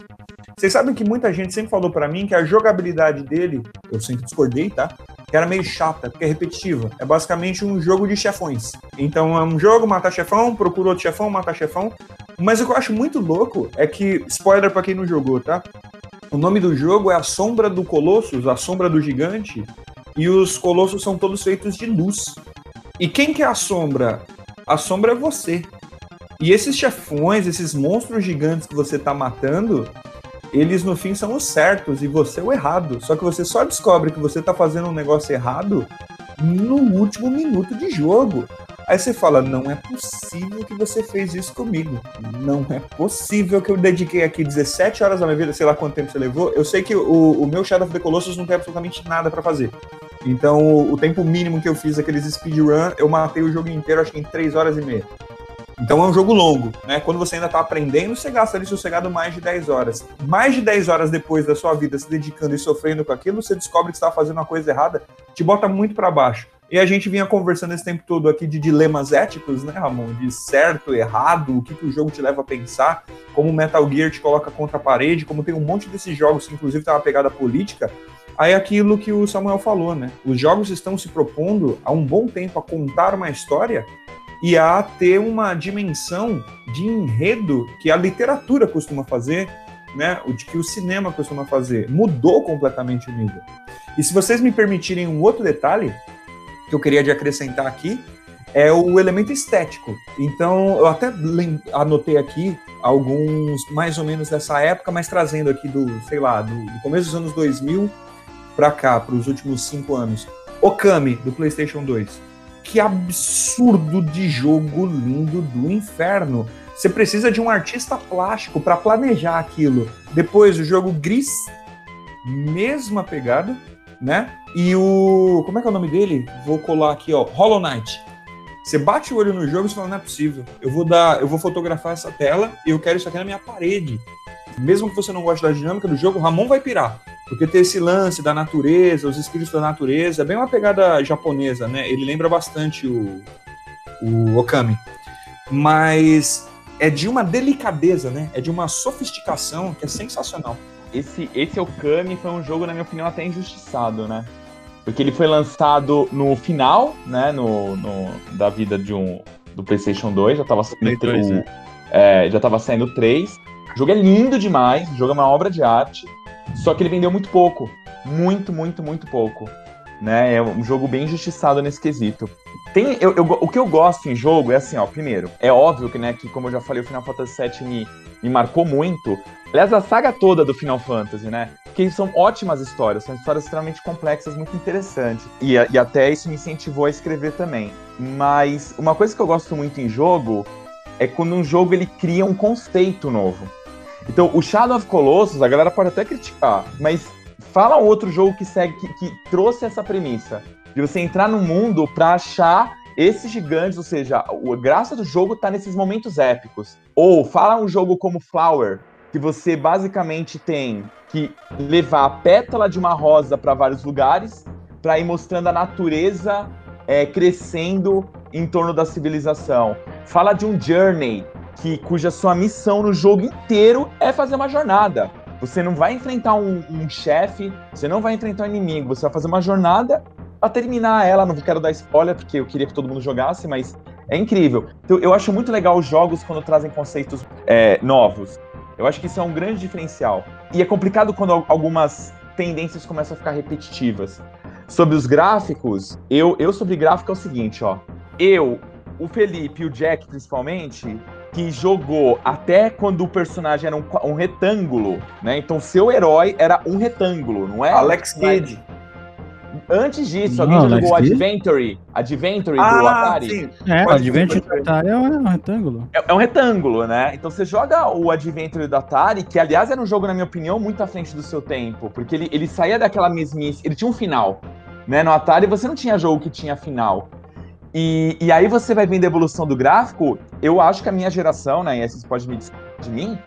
Vocês sabem que muita gente sempre falou para mim que a jogabilidade dele, eu sempre discordei, tá? Que era meio chata, porque é repetitiva. É basicamente um jogo de chefões. Então é um jogo, matar chefão, procura outro chefão, matar chefão. Mas o que eu acho muito louco é que, spoiler para quem não jogou, tá? O nome do jogo é A Sombra do Colossus, A Sombra do Gigante, e os colossos são todos feitos de luz. E quem que é a sombra? A sombra é você. E esses chefões, esses monstros gigantes que você tá matando, eles no fim são os certos e você é o errado. Só que você só descobre que você tá fazendo um negócio errado no último minuto de jogo. Aí você fala: não é possível que você fez isso comigo. Não é possível que eu dediquei aqui 17 horas da minha vida, sei lá quanto tempo você levou. Eu sei que o, o meu Shadow of the Colossus não tem absolutamente nada para fazer. Então, o tempo mínimo que eu fiz aqueles speedrun, eu matei o jogo inteiro, acho que em 3 horas e meia. Então é um jogo longo, né? Quando você ainda está aprendendo, você gasta ali sossegado mais de 10 horas. Mais de 10 horas depois da sua vida se dedicando e sofrendo com aquilo, você descobre que está fazendo uma coisa errada, te bota muito para baixo. E a gente vinha conversando esse tempo todo aqui de dilemas éticos, né, Ramon? De certo, errado, o que, que o jogo te leva a pensar, como o Metal Gear te coloca contra a parede, como tem um monte desses jogos que inclusive tem uma pegada política. Aí aquilo que o Samuel falou, né? Os jogos estão se propondo há um bom tempo a contar uma história e a ter uma dimensão de enredo que a literatura costuma fazer, né, o de que o cinema costuma fazer. Mudou completamente o nível. E se vocês me permitirem um outro detalhe que eu queria de acrescentar aqui, é o elemento estético. Então, eu até anotei aqui alguns mais ou menos dessa época, mas trazendo aqui do, sei lá, do, do começo dos anos 2000 para cá, para os últimos cinco anos. Okami, do PlayStation 2 que absurdo de jogo lindo do inferno. Você precisa de um artista plástico para planejar aquilo. Depois o jogo Gris, mesma pegada, né? E o como é que é o nome dele? Vou colar aqui, ó, Hollow Knight. Você bate o olho no jogo e fala, não é possível. Eu vou dar, eu vou fotografar essa tela e eu quero isso aqui na minha parede. Mesmo que você não goste da dinâmica do jogo, o Ramon vai pirar. Porque tem esse lance da natureza, os espíritos da natureza, é bem uma pegada japonesa, né? Ele lembra bastante o, o Okami. Mas é de uma delicadeza, né? É de uma sofisticação que é sensacional. Esse, esse Okami foi um jogo, na minha opinião, até injustiçado, né? Porque ele foi lançado no final, né? No, no da vida de um do PlayStation 2, já estava saindo, 3, né? é, já tava saindo 3. O jogo é lindo demais, o jogo é uma obra de arte. Só que ele vendeu muito pouco. Muito, muito, muito pouco. Né? É um jogo bem injustiçado nesse quesito. Tem, eu, eu, o que eu gosto em jogo é assim, ó, primeiro, é óbvio que, né, que como eu já falei, o Final Fantasy VII me, me marcou muito. Aliás, a saga toda do Final Fantasy, né? Porque são ótimas histórias, são histórias extremamente complexas, muito interessantes. E, e até isso me incentivou a escrever também. Mas uma coisa que eu gosto muito em jogo é quando um jogo ele cria um conceito novo. Então, o Shadow of Colossus, a galera pode até criticar, mas fala um outro jogo que segue, que, que trouxe essa premissa de você entrar no mundo para achar esses gigantes, ou seja, a graça do jogo tá nesses momentos épicos. Ou fala um jogo como Flower, que você basicamente tem que levar a pétala de uma rosa para vários lugares para ir mostrando a natureza é, crescendo em torno da civilização. Fala de um journey, que cuja sua missão no jogo inteiro é fazer uma jornada. Você não vai enfrentar um, um chefe, você não vai enfrentar um inimigo, você vai fazer uma jornada para terminar ela. Não quero dar spoiler, porque eu queria que todo mundo jogasse, mas é incrível. Então, eu acho muito legal os jogos quando trazem conceitos é, novos. Eu acho que isso é um grande diferencial. E é complicado quando algumas tendências começam a ficar repetitivas. Sobre os gráficos, eu, eu sobre gráfico é o seguinte, ó. Eu, o Felipe e o Jack, principalmente, que jogou até quando o personagem era um, um retângulo, né? Então seu herói era um retângulo, não é? Alex Kidd. Antes disso, alguém já jogou Adventure? Adventure ah, do Atari? Sim. É, o Adventure do Atari é um retângulo. É, é, um retângulo, né? Então você joga o Adventure do Atari, que aliás era um jogo, na minha opinião, muito à frente do seu tempo, porque ele, ele saía daquela mesmice, ele tinha um final. Né? No Atari você não tinha jogo que tinha final. E, e aí você vai vendo a evolução do gráfico. Eu acho que a minha geração, né? E vocês podem me dizer de mim,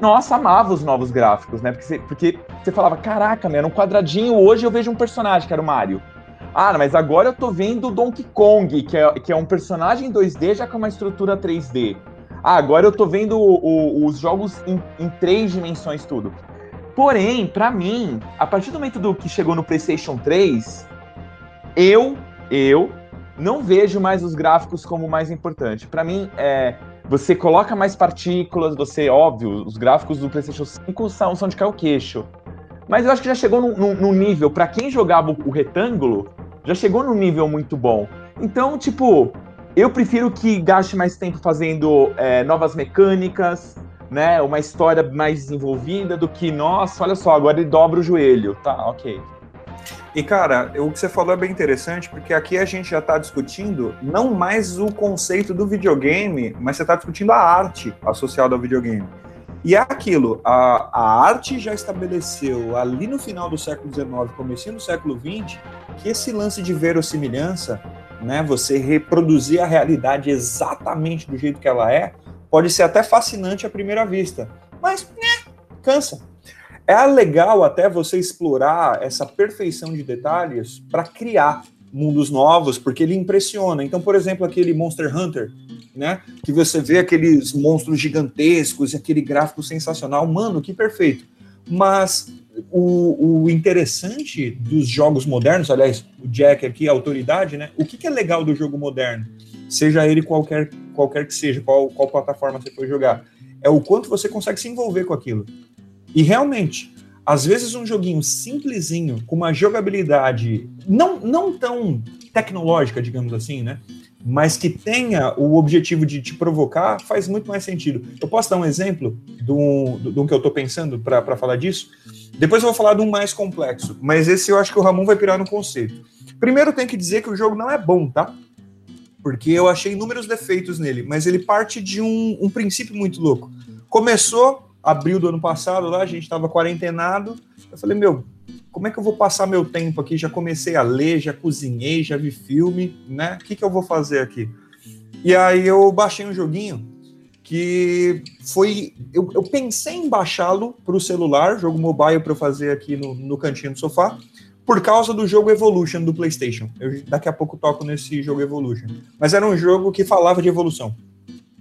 nossa, amava os novos gráficos, né? Porque você, porque você falava, caraca, meu, era um quadradinho, hoje eu vejo um personagem, que era o Mario. Ah, mas agora eu tô vendo o Donkey Kong, que é, que é um personagem 2D já com uma estrutura 3D. Ah, agora eu tô vendo o, o, os jogos em, em, três dimensões, tudo. Porém, para mim, a partir do momento do que chegou no PlayStation 3, eu, eu não vejo mais os gráficos como mais importante. Para mim, é, você coloca mais partículas, você, óbvio, os gráficos do PlayStation 5 são, são de cair o queixo. Mas eu acho que já chegou num, nível, para quem jogava o, o retângulo, já chegou num nível muito bom. Então, tipo, eu prefiro que gaste mais tempo fazendo é, novas mecânicas, né? Uma história mais desenvolvida do que, nossa, olha só, agora ele dobra o joelho. Tá, ok. E, cara, o que você falou é bem interessante, porque aqui a gente já está discutindo não mais o conceito do videogame, mas você está discutindo a arte associada ao videogame. E é aquilo, a, a arte já estabeleceu ali no final do século XIX, começo do século XX, que esse lance de verossimilhança, né, você reproduzir a realidade exatamente do jeito que ela é, pode ser até fascinante à primeira vista, mas né, cansa. É legal até você explorar essa perfeição de detalhes para criar mundos novos, porque ele impressiona. Então, por exemplo, aquele Monster Hunter, né? Que você vê aqueles monstros gigantescos e aquele gráfico sensacional. Mano, que perfeito. Mas o, o, interessante dos jogos modernos, aliás, o Jack aqui, a autoridade, né? O que, que é legal do jogo moderno? Seja ele qualquer, qualquer que seja, qual, qual plataforma você for jogar, é o quanto você consegue se envolver com aquilo. E realmente, às vezes um joguinho simplesinho, com uma jogabilidade não, não tão tecnológica, digamos assim, né? Mas que tenha o objetivo de te provocar, faz muito mais sentido. Eu posso dar um exemplo do, do, do que eu estou pensando para falar disso? Depois eu vou falar de um mais complexo, mas esse eu acho que o Ramon vai pirar no conceito. Primeiro tem que dizer que o jogo não é bom, tá? Porque eu achei inúmeros defeitos nele, mas ele parte de um, um princípio muito louco. Começou abril do ano passado, lá a gente estava quarentenado. Eu falei, meu, como é que eu vou passar meu tempo aqui? Já comecei a ler, já cozinhei, já vi filme, né? O que, que eu vou fazer aqui? E aí eu baixei um joguinho que foi. Eu, eu pensei em baixá-lo para o celular, jogo mobile para eu fazer aqui no, no cantinho do sofá, por causa do jogo Evolution do PlayStation. Eu daqui a pouco toco nesse jogo Evolution. Mas era um jogo que falava de evolução.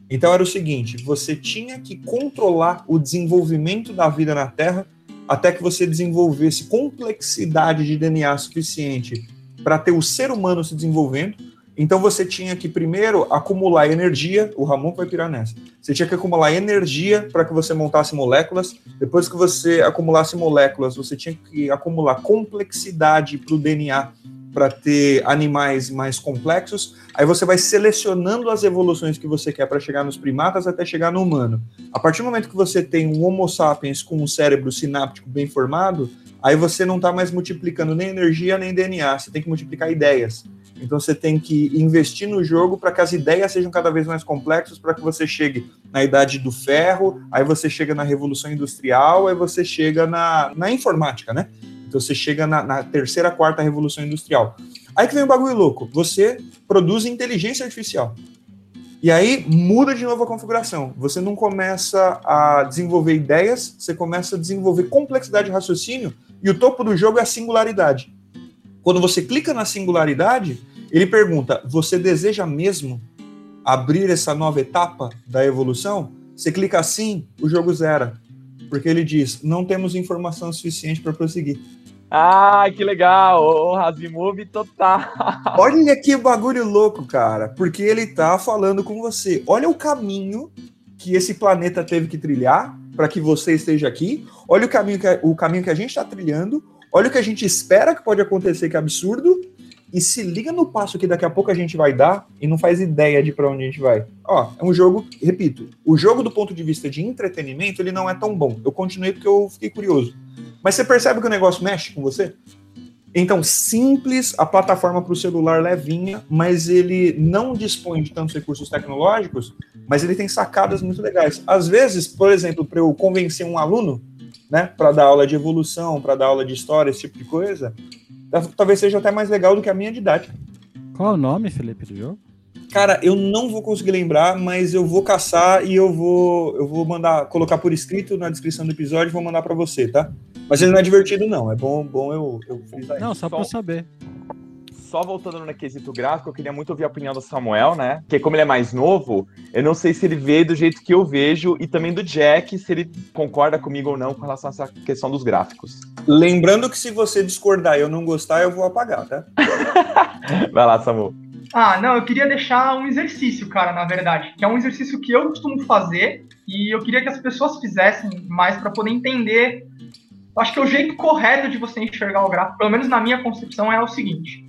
Então era o seguinte: você tinha que controlar o desenvolvimento da vida na Terra até que você desenvolvesse complexidade de DNA suficiente para ter o ser humano se desenvolvendo. Então você tinha que primeiro acumular energia, o Ramon vai pirar nessa. Você tinha que acumular energia para que você montasse moléculas. Depois que você acumulasse moléculas, você tinha que acumular complexidade para o DNA para ter animais mais complexos. Aí você vai selecionando as evoluções que você quer para chegar nos primatas até chegar no humano. A partir do momento que você tem um Homo sapiens com um cérebro sináptico bem formado, aí você não está mais multiplicando nem energia nem DNA, você tem que multiplicar ideias. Então você tem que investir no jogo para que as ideias sejam cada vez mais complexas, para que você chegue na idade do ferro, aí você chega na revolução industrial, aí você chega na, na informática, né? Então você chega na, na terceira, quarta revolução industrial. Aí que vem o bagulho louco. Você produz inteligência artificial. E aí muda de novo a configuração. Você não começa a desenvolver ideias, você começa a desenvolver complexidade de raciocínio e o topo do jogo é a singularidade. Quando você clica na singularidade, ele pergunta: você deseja mesmo abrir essa nova etapa da evolução? Você clica assim, o jogo zera. Porque ele diz: não temos informação suficiente para prosseguir. Ah, que legal! O Asimov total. Olha que bagulho louco, cara. Porque ele tá falando com você. Olha o caminho que esse planeta teve que trilhar para que você esteja aqui. Olha o caminho que, o caminho que a gente está trilhando. Olha o que a gente espera que pode acontecer, que é absurdo. E se liga no passo que daqui a pouco a gente vai dar e não faz ideia de para onde a gente vai. Ó, é um jogo, repito, o jogo do ponto de vista de entretenimento, ele não é tão bom. Eu continuei porque eu fiquei curioso. Mas você percebe que o negócio mexe com você? Então, simples, a plataforma para o celular levinha, mas ele não dispõe de tantos recursos tecnológicos, mas ele tem sacadas muito legais. Às vezes, por exemplo, para eu convencer um aluno, né, para dar aula de evolução, para dar aula de história, esse tipo de coisa, talvez seja até mais legal do que a minha didática. Qual é o nome, Felipe, do jogo? Cara, eu não vou conseguir lembrar, mas eu vou caçar e eu vou, eu vou mandar, colocar por escrito na descrição do episódio e vou mandar para você, tá? Mas ele não é divertido, não. É bom, bom eu, eu frisar Não, só para saber só voltando no quesito gráfico, eu queria muito ouvir a opinião do Samuel, né? Porque como ele é mais novo, eu não sei se ele vê do jeito que eu vejo e também do Jack, se ele concorda comigo ou não com relação a essa questão dos gráficos. Lembrando que se você discordar e eu não gostar, eu vou apagar, tá? [LAUGHS] Vai lá, Samuel. Ah, não, eu queria deixar um exercício, cara, na verdade, que é um exercício que eu costumo fazer e eu queria que as pessoas fizessem mais para poder entender. Acho que o jeito correto de você enxergar o gráfico, pelo menos na minha concepção, é o seguinte: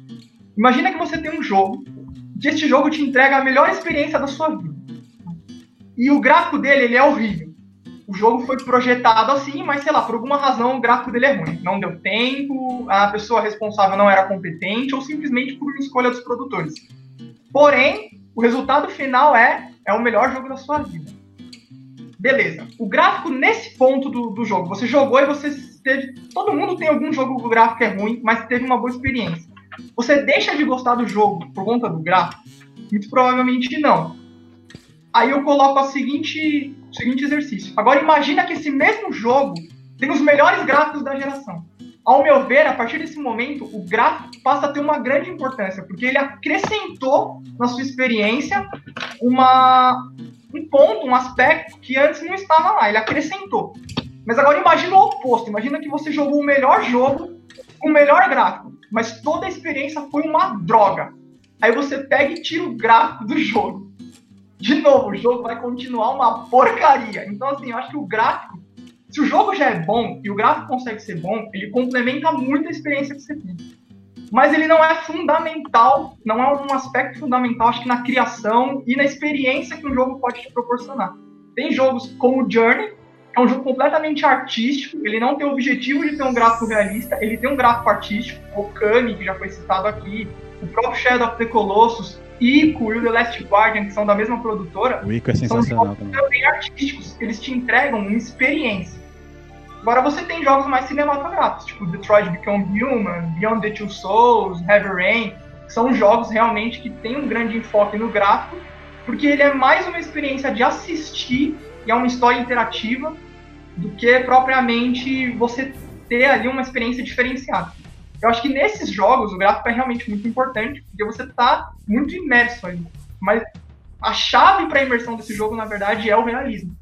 Imagina que você tem um jogo, que este jogo te entrega a melhor experiência da sua vida. E o gráfico dele, ele é horrível. O jogo foi projetado assim, mas sei lá, por alguma razão o gráfico dele é ruim. Não deu tempo, a pessoa responsável não era competente ou simplesmente por escolha dos produtores. Porém, o resultado final é é o melhor jogo da sua vida. Beleza. O gráfico nesse ponto do, do jogo, você jogou e você teve. Todo mundo tem algum jogo que o gráfico é ruim, mas teve uma boa experiência. Você deixa de gostar do jogo por conta do gráfico? Muito provavelmente não. Aí eu coloco a seguinte, o seguinte exercício. Agora imagina que esse mesmo jogo tem os melhores gráficos da geração. Ao meu ver, a partir desse momento, o gráfico passa a ter uma grande importância, porque ele acrescentou na sua experiência uma, um ponto, um aspecto que antes não estava lá. Ele acrescentou. Mas agora imagina o oposto. Imagina que você jogou o melhor jogo com o melhor gráfico mas toda a experiência foi uma droga. Aí você pega e tira o gráfico do jogo. De novo, o jogo vai continuar uma porcaria. Então, assim, eu acho que o gráfico, se o jogo já é bom e o gráfico consegue ser bom, ele complementa muito a experiência que você tem. Mas ele não é fundamental, não é um aspecto fundamental, acho que na criação e na experiência que o jogo pode te proporcionar. Tem jogos como Journey, é um jogo completamente artístico, ele não tem o objetivo de ter um gráfico realista, ele tem um gráfico artístico, o Kami, que já foi citado aqui, o próprio Shadow of the Colossus, Ico e o The Last Guardian, que são da mesma produtora, o Ico é sensacional são jogos também artísticos, eles te entregam uma experiência. Agora você tem jogos mais cinematográficos, tipo Detroit Become Human, Beyond the Two Souls, Heavy Rain, que são jogos realmente que têm um grande enfoque no gráfico, porque ele é mais uma experiência de assistir e é uma história interativa do que propriamente você ter ali uma experiência diferenciada. Eu acho que nesses jogos o gráfico é realmente muito importante, porque você está muito imerso ali. Mas a chave para a imersão desse jogo, na verdade, é o realismo.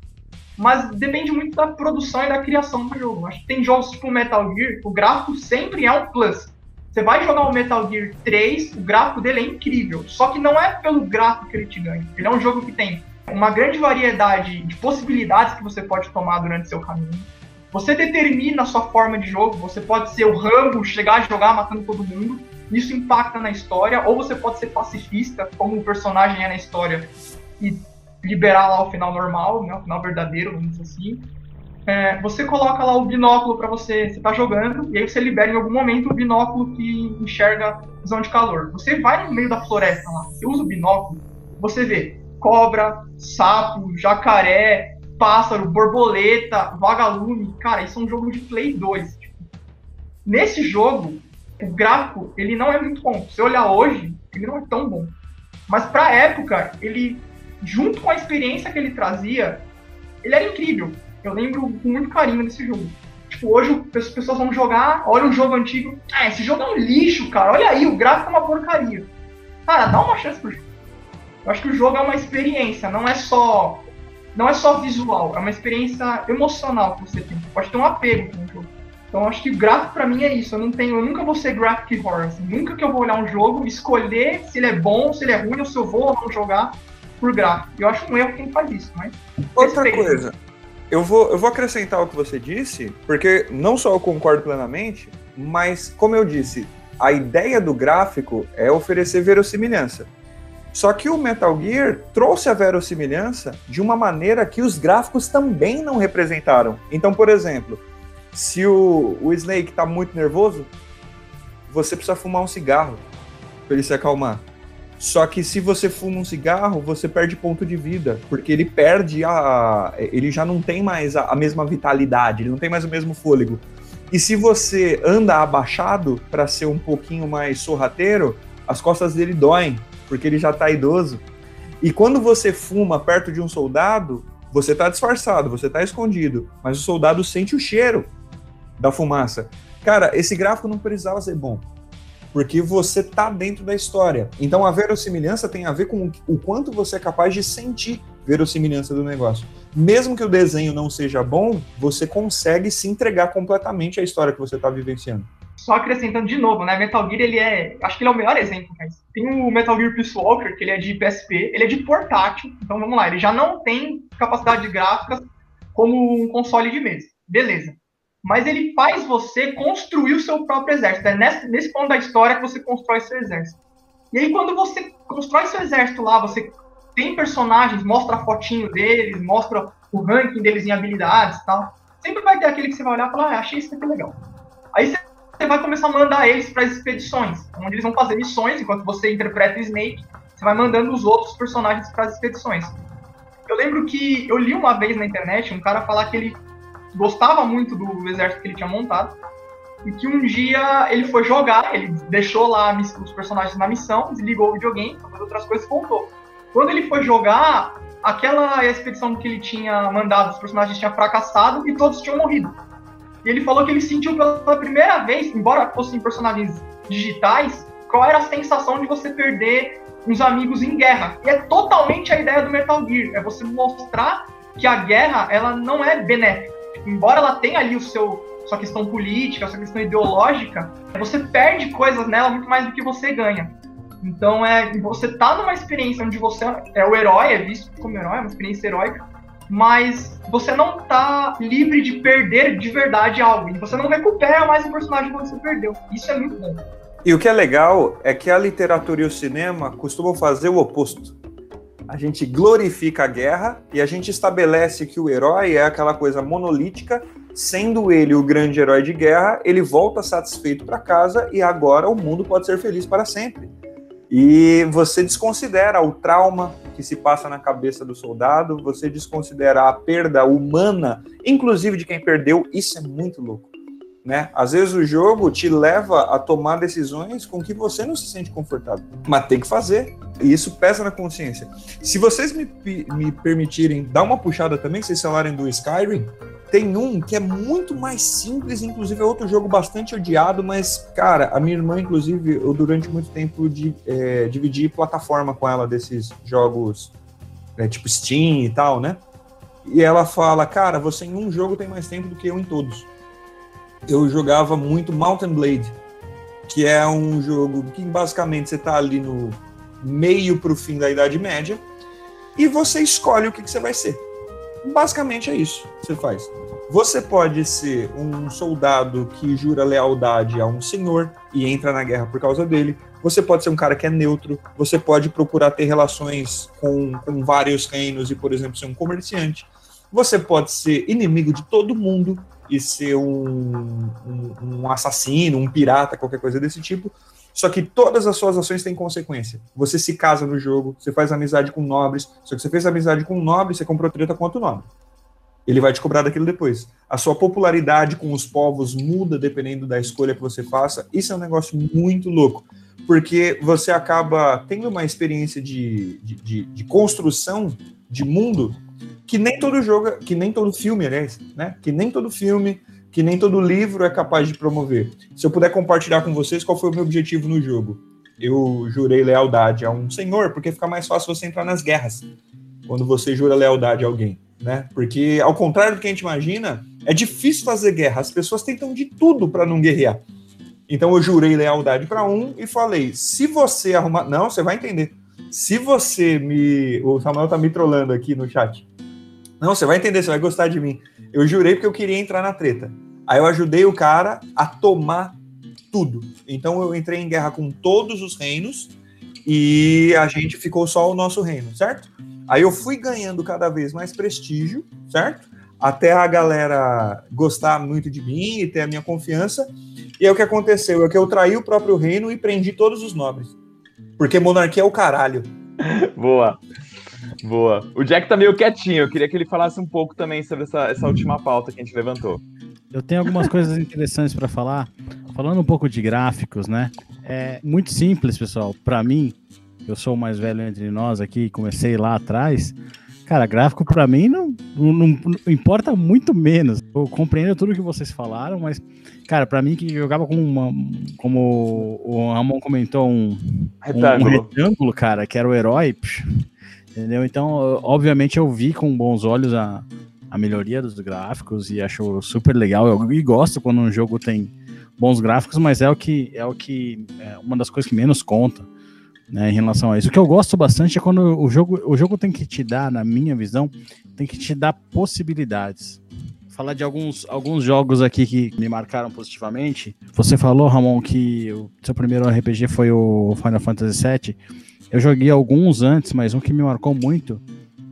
Mas depende muito da produção e da criação do jogo. Acho que tem jogos tipo Metal Gear, o gráfico sempre é um plus. Você vai jogar o Metal Gear 3, o gráfico dele é incrível. Só que não é pelo gráfico que ele te ganha. Ele é um jogo que tem uma grande variedade de possibilidades que você pode tomar durante seu caminho. Você determina a sua forma de jogo, você pode ser o Rambo, chegar a jogar matando todo mundo, isso impacta na história, ou você pode ser pacifista, como o personagem é na história, e liberar lá o final normal, né, o final verdadeiro, vamos dizer assim. É, você coloca lá o binóculo para você, você tá jogando, e aí você libera em algum momento o binóculo que enxerga visão de calor. Você vai no meio da floresta lá, você usa o binóculo, você vê cobra, sapo, jacaré, pássaro, borboleta, vagalume. Cara, isso é um jogo de Play 2. Tipo. Nesse jogo, o gráfico, ele não é muito bom. Se olhar hoje, ele não é tão bom. Mas pra época, ele, junto com a experiência que ele trazia, ele era incrível. Eu lembro com muito carinho desse jogo. Tipo, hoje as pessoas vão jogar, olha um jogo antigo. Ah, esse jogo é um lixo, cara. Olha aí, o gráfico é uma porcaria. Cara, dá uma chance pro jogo. Eu acho que o jogo é uma experiência, não é só não é só visual, é uma experiência emocional que você tem. Pode ter um apego com o jogo. Então acho que gráfico para mim é isso. Eu não tenho, eu nunca vou ser graphic horror. Assim. Nunca que eu vou olhar um jogo, escolher se ele é bom, se ele é ruim, ou se eu vou ou não jogar por gráfico. Eu acho um erro quem faz isso, mas. Outra coisa, eu vou, eu vou acrescentar o que você disse, porque não só eu concordo plenamente, mas como eu disse, a ideia do gráfico é oferecer verossimilhança. Só que o Metal Gear trouxe a verossimilhança de uma maneira que os gráficos também não representaram. Então, por exemplo, se o, o Snake está muito nervoso, você precisa fumar um cigarro para ele se acalmar. Só que se você fuma um cigarro, você perde ponto de vida, porque ele perde a. Ele já não tem mais a, a mesma vitalidade, ele não tem mais o mesmo fôlego. E se você anda abaixado para ser um pouquinho mais sorrateiro, as costas dele doem, porque ele já tá idoso. E quando você fuma perto de um soldado, você está disfarçado, você está escondido, mas o soldado sente o cheiro da fumaça. Cara, esse gráfico não precisava ser bom, porque você tá dentro da história. Então a verossimilhança tem a ver com o quanto você é capaz de sentir verossimilhança do negócio. Mesmo que o desenho não seja bom, você consegue se entregar completamente à história que você está vivenciando. Só acrescentando de novo, né? Metal Gear, ele é. Acho que ele é o melhor exemplo, mas tem o Metal Gear Peace Walker, que ele é de PSP, ele é de portátil, então vamos lá, ele já não tem capacidade de gráficas como um console de mesa. Beleza. Mas ele faz você construir o seu próprio exército. É nesse, nesse ponto da história que você constrói seu exército. E aí, quando você constrói seu exército lá, você tem personagens, mostra a fotinho deles, mostra o ranking deles em habilidades e tal. Sempre vai ter aquele que você vai olhar e falar, ah, achei isso aqui legal. Aí você você vai começar a mandar eles para as expedições, onde eles vão fazer missões, enquanto você interpreta Snake, você vai mandando os outros personagens para as expedições. Eu lembro que eu li uma vez na internet um cara falar que ele gostava muito do exército que ele tinha montado, e que um dia ele foi jogar, ele deixou lá os personagens na missão, desligou o videogame, fez outras coisas voltou. Quando ele foi jogar, aquela expedição que ele tinha mandado, os personagens tinham fracassado e todos tinham morrido. E ele falou que ele sentiu pela primeira vez, embora fossem personagens digitais, qual era a sensação de você perder uns amigos em guerra. E é totalmente a ideia do Metal Gear, é você mostrar que a guerra ela não é benéfica. Embora ela tenha ali o seu sua questão política, sua questão ideológica, você perde coisas nela muito mais do que você ganha. Então é você tá numa experiência onde você é o herói, é visto como herói, é uma experiência heróica, mas você não tá livre de perder de verdade algo. E você não recupera mais o personagem que você perdeu. Isso é muito bom. E o que é legal é que a literatura e o cinema costumam fazer o oposto. A gente glorifica a guerra e a gente estabelece que o herói é aquela coisa monolítica, sendo ele o grande herói de guerra, ele volta satisfeito para casa e agora o mundo pode ser feliz para sempre. E você desconsidera o trauma que se passa na cabeça do soldado, você desconsidera a perda humana, inclusive de quem perdeu, isso é muito louco. Né? Às vezes o jogo te leva a tomar decisões com que você não se sente confortável, mas tem que fazer. E isso pesa na consciência. Se vocês me, me permitirem dar uma puxada também, vocês falarem do Skyrim, tem um que é muito mais simples, inclusive é outro jogo bastante odiado, mas, cara, a minha irmã, inclusive, eu durante muito tempo de, é, dividi plataforma com ela desses jogos é, tipo Steam e tal, né? E ela fala, cara, você em um jogo tem mais tempo do que eu em todos. Eu jogava muito Mountain Blade, que é um jogo que basicamente você tá ali no meio pro fim da Idade Média, e você escolhe o que, que você vai ser. Basicamente é isso que você faz. Você pode ser um soldado que jura lealdade a um senhor e entra na guerra por causa dele. Você pode ser um cara que é neutro. Você pode procurar ter relações com, com vários reinos e, por exemplo, ser um comerciante. Você pode ser inimigo de todo mundo e ser um, um, um assassino, um pirata, qualquer coisa desse tipo. Só que todas as suas ações têm consequência. Você se casa no jogo, você faz amizade com nobres. Só que você fez amizade com um nobre, você comprou treta com outro nobre. Ele vai te cobrar daquilo depois. A sua popularidade com os povos muda dependendo da escolha que você faça. Isso é um negócio muito louco. Porque você acaba tendo uma experiência de, de, de, de construção de mundo que nem todo jogo, que nem todo filme, aliás, né? Que nem todo filme, que nem todo livro é capaz de promover. Se eu puder compartilhar com vocês qual foi o meu objetivo no jogo. Eu jurei lealdade a um senhor, porque fica mais fácil você entrar nas guerras quando você jura lealdade a alguém, né? Porque ao contrário do que a gente imagina, é difícil fazer guerra. As pessoas tentam de tudo para não guerrear. Então eu jurei lealdade para um e falei: se você arrumar, não, você vai entender. Se você me, o Samuel tá me trollando aqui no chat. Não, você vai entender, você vai gostar de mim. Eu jurei porque eu queria entrar na treta. Aí eu ajudei o cara a tomar tudo. Então eu entrei em guerra com todos os reinos e a gente ficou só o nosso reino, certo? Aí eu fui ganhando cada vez mais prestígio, certo? Até a galera gostar muito de mim e ter a minha confiança. E aí o que aconteceu é que eu traí o próprio reino e prendi todos os nobres. Porque monarquia é o caralho. [LAUGHS] Boa. Boa. O Jack tá meio quietinho. Eu queria que ele falasse um pouco também sobre essa, essa última pauta que a gente levantou. Eu tenho algumas coisas interessantes para falar. Falando um pouco de gráficos, né? É muito simples, pessoal. Para mim, eu sou o mais velho entre nós aqui, comecei lá atrás. Cara, gráfico para mim não, não, não, importa muito menos. Eu compreendo tudo que vocês falaram, mas, cara, para mim que jogava com uma, como o Ramon comentou, um retângulo, um, um retângulo cara, que era o herói, entendeu? Então, obviamente eu vi com bons olhos a, a melhoria dos gráficos e acho super legal. Eu, eu gosto quando um jogo tem bons gráficos, mas é o que é o que é uma das coisas que menos conta né, em relação a isso. O que eu gosto bastante é quando o jogo, o jogo tem que te dar, na minha visão, tem que te dar possibilidades. Falar de alguns, alguns jogos aqui que me marcaram positivamente. Você falou, Ramon, que o seu primeiro RPG foi o Final Fantasy VII. Eu joguei alguns antes, mas um que me marcou muito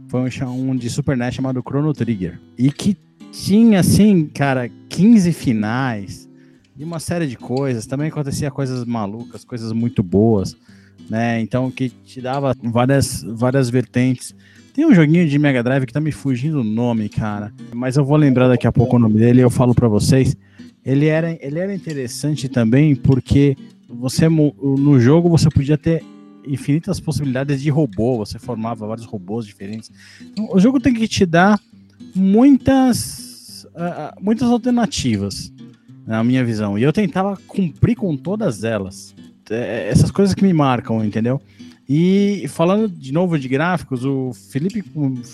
foi um de Super NES chamado Chrono Trigger. E que tinha, assim, cara, 15 finais e uma série de coisas. Também acontecia coisas malucas, coisas muito boas né? Então que te dava várias, várias vertentes. Tem um joguinho de Mega Drive que tá me fugindo o nome, cara. Mas eu vou lembrar daqui a pouco o nome dele e eu falo para vocês. Ele era, ele era interessante também porque você no jogo você podia ter infinitas possibilidades de robô, você formava vários robôs diferentes. Então, o jogo tem que te dar muitas, uh, muitas alternativas, na minha visão. E eu tentava cumprir com todas elas. É, essas coisas que me marcam, entendeu? E falando de novo de gráficos, o Felipe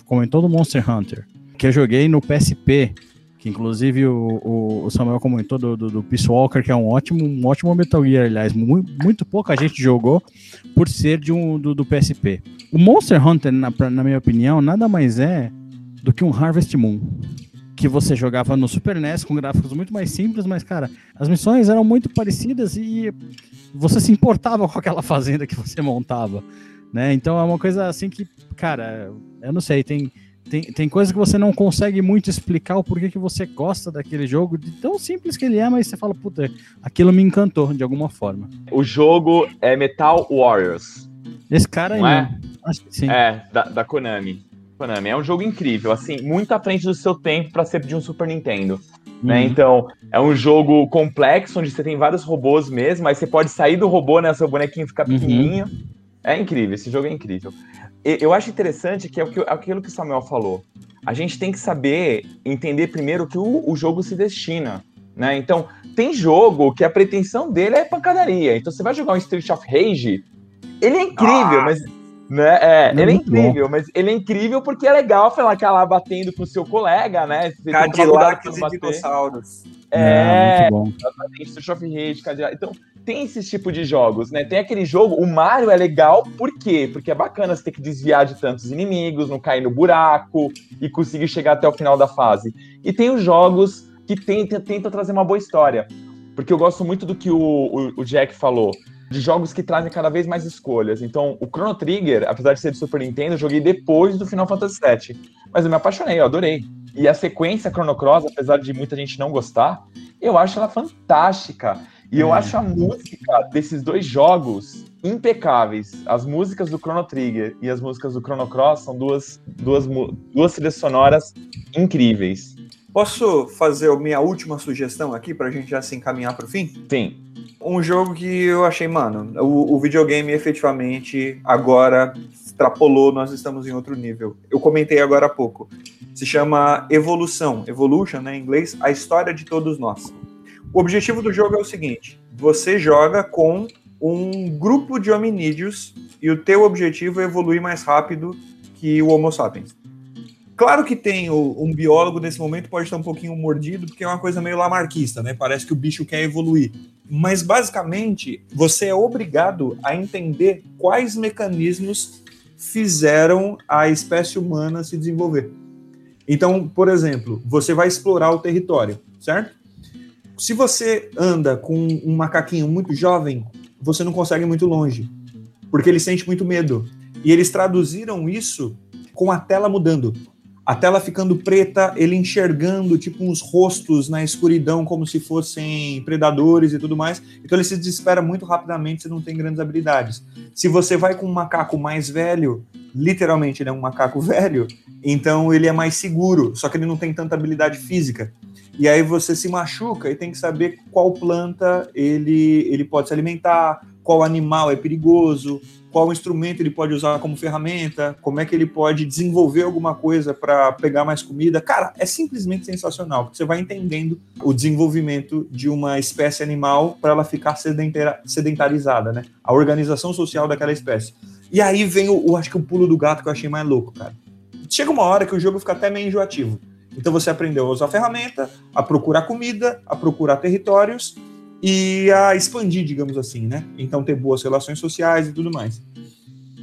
comentou do Monster Hunter, que eu joguei no PSP, que inclusive o, o Samuel comentou do, do, do, Peace Walker, que é um ótimo, um ótimo Metal Gear, aliás, muito, muito pouca gente jogou por ser de um, do, do PSP. O Monster Hunter, na, na minha opinião, nada mais é do que um Harvest Moon que você jogava no Super NES com gráficos muito mais simples, mas cara, as missões eram muito parecidas e você se importava com aquela [LAUGHS] fazenda que você montava, né? Então é uma coisa assim que, cara, eu não sei, tem tem, tem coisa que você não consegue muito explicar o porquê que você gosta daquele jogo, de tão simples que ele é, mas você fala, puta, aquilo me encantou de alguma forma. O jogo é Metal Warriors. Esse cara aí, é? Acho que sim. É, da, da Konami. Konami. É um jogo incrível, assim, muito à frente do seu tempo para ser de um Super Nintendo. Né? Uhum. Então, é um jogo complexo, onde você tem vários robôs mesmo, mas você pode sair do robô, né? Seu bonequinho ficar uhum. pequenininho. Uhum. É incrível, esse jogo é incrível. Eu acho interessante que é aquilo que o Samuel falou. A gente tem que saber entender primeiro que o, o jogo se destina. Né? Então, tem jogo que a pretensão dele é pancadaria. Então, você vai jogar um Street of Rage, ele é incrível, ah. mas né? É, ele é incrível, bom. mas ele é incrível porque é legal falar que ela batendo com o seu colega, né? Você Cadillacs e dinossauros. É, é muito bom. Rage, Cadillac. Então, tem esse tipo de jogos, né? Tem aquele jogo, o Mario é legal, por quê? Porque é bacana você ter que desviar de tantos inimigos, não cair no buraco e conseguir chegar até o final da fase. E tem os jogos que tentam, tentam trazer uma boa história. Porque eu gosto muito do que o, o, o Jack falou de jogos que trazem cada vez mais escolhas. Então, o Chrono Trigger, apesar de ser de Super Nintendo, eu joguei depois do Final Fantasy VII. Mas eu me apaixonei, eu adorei. E a sequência Chrono Cross, apesar de muita gente não gostar, eu acho ela fantástica. E eu é. acho a música desses dois jogos impecáveis. As músicas do Chrono Trigger e as músicas do Chrono Cross são duas, duas, duas trilhas sonoras incríveis. Posso fazer a minha última sugestão aqui para a gente já se encaminhar para o fim? Sim. Um jogo que eu achei, mano, o, o videogame efetivamente agora extrapolou, nós estamos em outro nível. Eu comentei agora há pouco. Se chama Evolução, Evolution, né, em inglês, a história de todos nós. O objetivo do jogo é o seguinte: você joga com um grupo de hominídeos e o teu objetivo é evoluir mais rápido que o Homo sapiens. Claro que tem o, um biólogo nesse momento pode estar um pouquinho mordido, porque é uma coisa meio lamarquista, né? Parece que o bicho quer evoluir. Mas basicamente, você é obrigado a entender quais mecanismos fizeram a espécie humana se desenvolver. Então, por exemplo, você vai explorar o território, certo? Se você anda com um macaquinho muito jovem, você não consegue muito longe, porque ele sente muito medo. E eles traduziram isso com a tela mudando a tela ficando preta, ele enxergando tipo uns rostos na escuridão como se fossem predadores e tudo mais. Então ele se desespera muito rapidamente se não tem grandes habilidades. Se você vai com um macaco mais velho, literalmente ele é um macaco [LAUGHS] velho, então ele é mais seguro, só que ele não tem tanta habilidade física. E aí você se machuca e tem que saber qual planta ele, ele pode se alimentar, qual animal é perigoso, qual instrumento ele pode usar como ferramenta, como é que ele pode desenvolver alguma coisa para pegar mais comida. Cara, é simplesmente sensacional, porque você vai entendendo o desenvolvimento de uma espécie animal para ela ficar sedentarizada, né? A organização social daquela espécie. E aí vem o, o, acho que o pulo do gato que eu achei mais louco, cara. Chega uma hora que o jogo fica até meio enjoativo. Então você aprendeu a usar a ferramenta, a procurar comida, a procurar territórios e a expandir, digamos assim, né? Então ter boas relações sociais e tudo mais.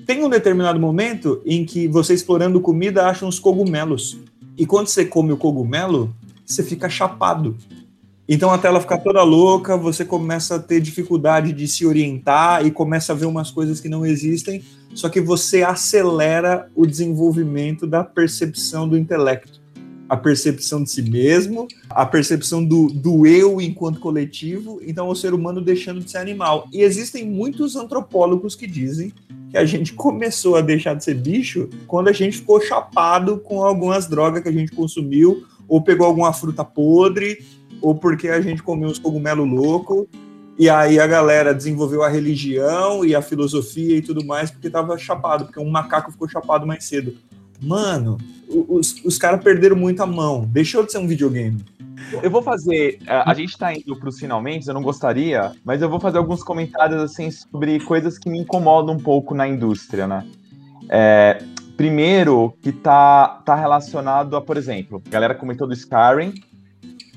Tem um determinado momento em que você explorando comida acha uns cogumelos. E quando você come o cogumelo, você fica chapado. Então a tela fica toda louca, você começa a ter dificuldade de se orientar e começa a ver umas coisas que não existem, só que você acelera o desenvolvimento da percepção do intelecto a percepção de si mesmo, a percepção do, do eu enquanto coletivo, então o ser humano deixando de ser animal. E existem muitos antropólogos que dizem que a gente começou a deixar de ser bicho quando a gente ficou chapado com algumas drogas que a gente consumiu, ou pegou alguma fruta podre, ou porque a gente comeu uns cogumelos loucos. E aí a galera desenvolveu a religião e a filosofia e tudo mais porque estava chapado, porque um macaco ficou chapado mais cedo. Mano, os, os caras perderam muito a mão. Deixou de ser um videogame. Eu vou fazer. A, a gente tá indo pros finalmente, eu não gostaria, mas eu vou fazer alguns comentários assim sobre coisas que me incomodam um pouco na indústria, né? É, primeiro, que tá, tá relacionado a, por exemplo, a galera comentou do Skyrim.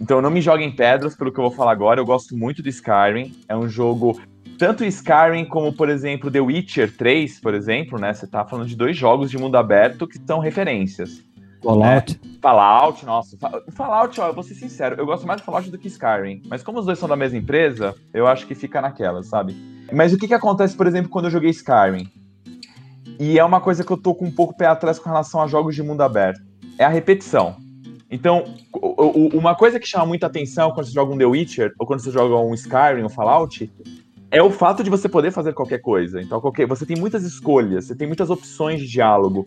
Então não me joguem pedras pelo que eu vou falar agora. Eu gosto muito do Skyrim. É um jogo tanto Skyrim como, por exemplo, The Witcher 3, por exemplo, né? Você tá falando de dois jogos de mundo aberto que são referências. Fallout. Né? Fallout, nossa. Fallout, ó, eu vou ser sincero, eu gosto mais do Fallout do que Skyrim. Mas como os dois são da mesma empresa, eu acho que fica naquela, sabe? Mas o que que acontece, por exemplo, quando eu joguei Skyrim? E é uma coisa que eu tô com um pouco pé atrás com relação a jogos de mundo aberto. É a repetição. Então, uma coisa que chama muita atenção quando você joga um The Witcher, ou quando você joga um Skyrim, um Fallout, é o fato de você poder fazer qualquer coisa. Então, qualquer, você tem muitas escolhas, você tem muitas opções de diálogo.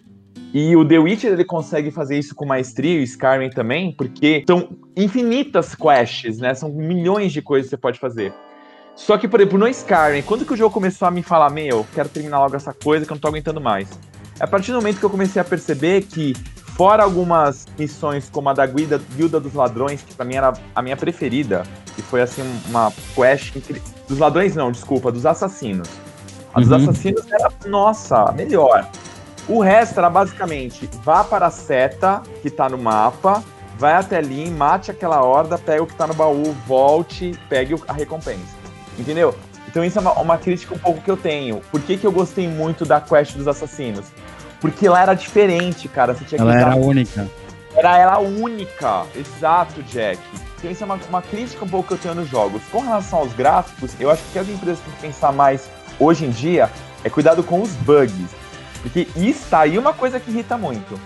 E o The Witcher ele consegue fazer isso com maestria, e o Skyrim também, porque são infinitas quests, né? São milhões de coisas que você pode fazer. Só que, por exemplo, no Skyrim, quando que o jogo começou a me falar, meu, quero terminar logo essa coisa que eu não tô aguentando mais? É a partir do momento que eu comecei a perceber que, fora algumas missões como a da Guilda, Guilda dos Ladrões, que pra mim era a minha preferida, que foi assim uma quest incrível dos ladrões, não, desculpa, dos assassinos. A dos uhum. assassinos era, nossa, melhor. O resto era basicamente vá para a seta que tá no mapa, vai até ali, mate aquela horda, pega o que tá no baú, volte, pegue a recompensa. Entendeu? Então isso é uma, uma, crítica um pouco que eu tenho. Por que, que eu gostei muito da quest dos assassinos? Porque lá era diferente, cara. Você tinha ela era única. Era ela única. Exato, Jack. Isso é uma, uma crítica um pouco que eu tenho nos jogos. Com relação aos gráficos, eu acho que as empresas têm que pensar mais hoje em dia é cuidado com os bugs. Porque isso tá aí uma coisa que irrita muito.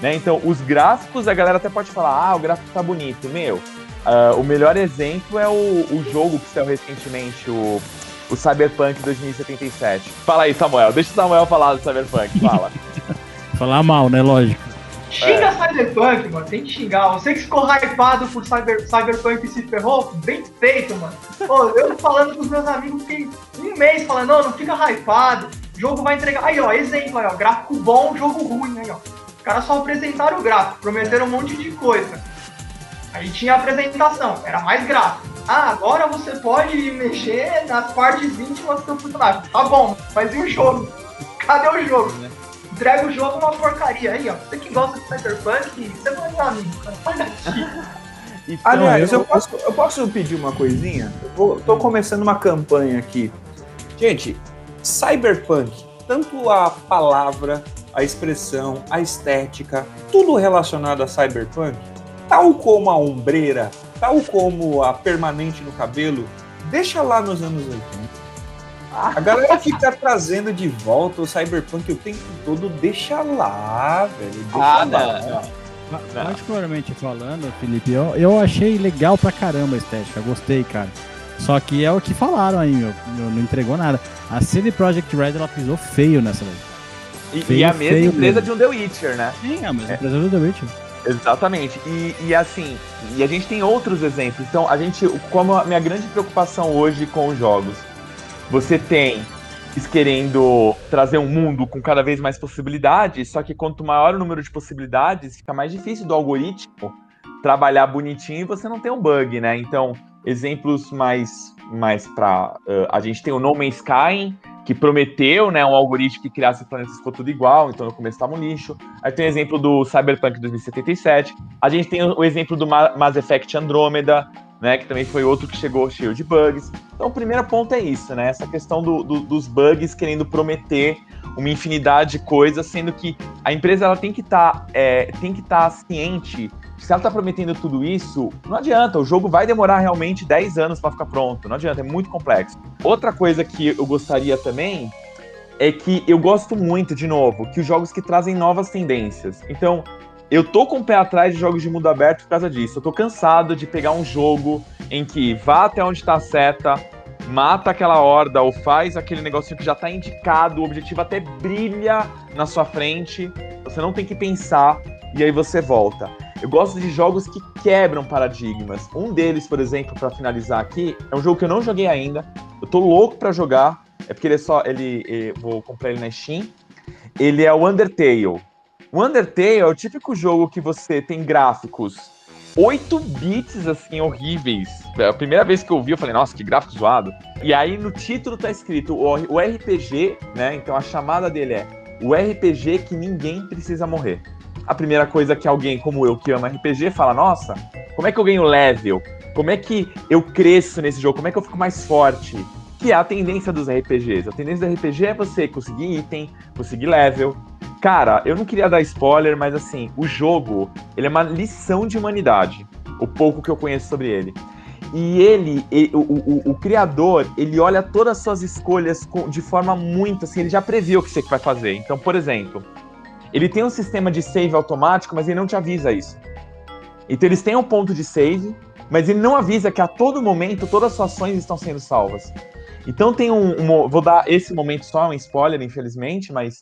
Né? Então, os gráficos, a galera até pode falar, ah, o gráfico tá bonito. Meu, uh, o melhor exemplo é o, o jogo que saiu recentemente, o, o Cyberpunk 2077. Fala aí, Samuel. Deixa o Samuel falar do Cyberpunk, fala. [LAUGHS] falar mal, né? Lógico. Xinga é. Cyberpunk, mano. Tem que xingar. Você que ficou hypado por cyber, Cyberpunk e se ferrou, bem feito, mano. Pô, eu falando com os meus amigos, fiquei um mês falando, não, não fica hypado. Jogo vai entregar. Aí, ó, exemplo aí, ó. Gráfico bom, jogo ruim, aí, ó. Os caras só apresentaram o gráfico, prometeram um monte de coisa. Aí tinha a apresentação, era mais gráfico. Ah, agora você pode mexer nas partes íntimas do personagem. Tá bom, mas e o jogo? Cadê o jogo? Entrega o jogo uma porcaria. Aí, ó, você que gosta de Cyberpunk, você não é meu amigo, cara. Olha aqui. [LAUGHS] Então, Aliás, eu posso, eu posso pedir uma coisinha? Eu vou, tô começando uma campanha aqui. Gente, Cyberpunk, tanto a palavra, a expressão, a estética, tudo relacionado a Cyberpunk, tal como a ombreira, tal como a permanente no cabelo, deixa lá nos anos 80. A galera fica trazendo de volta o Cyberpunk o tempo todo, deixa lá, velho. Deixa ah, lá. Não, não. Particularmente falando, Felipe, eu, eu achei legal pra caramba a estética, gostei, cara. Só que é o que falaram aí, meu, meu não entregou nada. A CD Projekt Red, ela pisou feio nessa E, feio, e a mesma empresa mesmo. de um The Witcher, né? Sim, a mesma é. empresa do The Witcher. Exatamente. E, e, assim, e a gente tem outros exemplos. Então, a gente, como a minha grande preocupação hoje com os jogos, Você tem querendo trazer um mundo com cada vez mais possibilidades, só que quanto maior o número de possibilidades, fica mais difícil do algoritmo trabalhar bonitinho e você não tem um bug, né? Então, exemplos mais mais para uh, a gente tem o No Man's Sky, que prometeu, né, um algoritmo que criasse planetas ficou tudo igual, então no começo estava um lixo. Aí tem o exemplo do Cyberpunk 2077. A gente tem o exemplo do Mass Effect Andromeda, né, que também foi outro que chegou cheio de bugs. Então, o primeiro ponto é isso, né, essa questão do, do, dos bugs querendo prometer uma infinidade de coisas, sendo que a empresa ela tem que estar tá, é, tem que tá ciente se ela está prometendo tudo isso, não adianta, o jogo vai demorar realmente 10 anos para ficar pronto, não adianta, é muito complexo. Outra coisa que eu gostaria também é que eu gosto muito, de novo, que os jogos que trazem novas tendências. Então, eu tô com o pé atrás de jogos de mundo aberto por causa disso. Eu tô cansado de pegar um jogo em que vá até onde tá a seta, mata aquela horda ou faz aquele negocinho que já tá indicado, o objetivo até brilha na sua frente, você não tem que pensar e aí você volta. Eu gosto de jogos que quebram paradigmas. Um deles, por exemplo, para finalizar aqui, é um jogo que eu não joguei ainda. Eu tô louco para jogar. É porque ele é só. Ele, ele, vou comprar ele na Steam. Ele é o Undertale. O Undertale é o típico jogo que você tem gráficos 8 bits, assim, horríveis. É a primeira vez que eu vi, eu falei, nossa, que gráfico zoado. E aí no título tá escrito o, RPG, né? Então a chamada dele é o RPG que ninguém precisa morrer a primeira coisa que alguém como eu que ama RPG fala: nossa, como é que eu ganho level? Como é que eu cresço nesse jogo? Como é que eu fico mais forte? Que é a tendência dos RPGs. A tendência do RPG é você conseguir item, conseguir level. Cara, eu não queria dar spoiler, mas assim, o jogo, ele é uma lição de humanidade. O pouco que eu conheço sobre ele. E ele, ele o, o, o, criador, ele olha todas as suas escolhas de forma muito assim, ele já previu o que você vai fazer. Então, por exemplo, ele tem um sistema de save automático, mas ele não te avisa isso. Então eles têm um ponto de save, mas ele não avisa que a todo momento todas as suas ações estão sendo salvas. Então tem um, um, Vou dar esse momento só, um spoiler, infelizmente, mas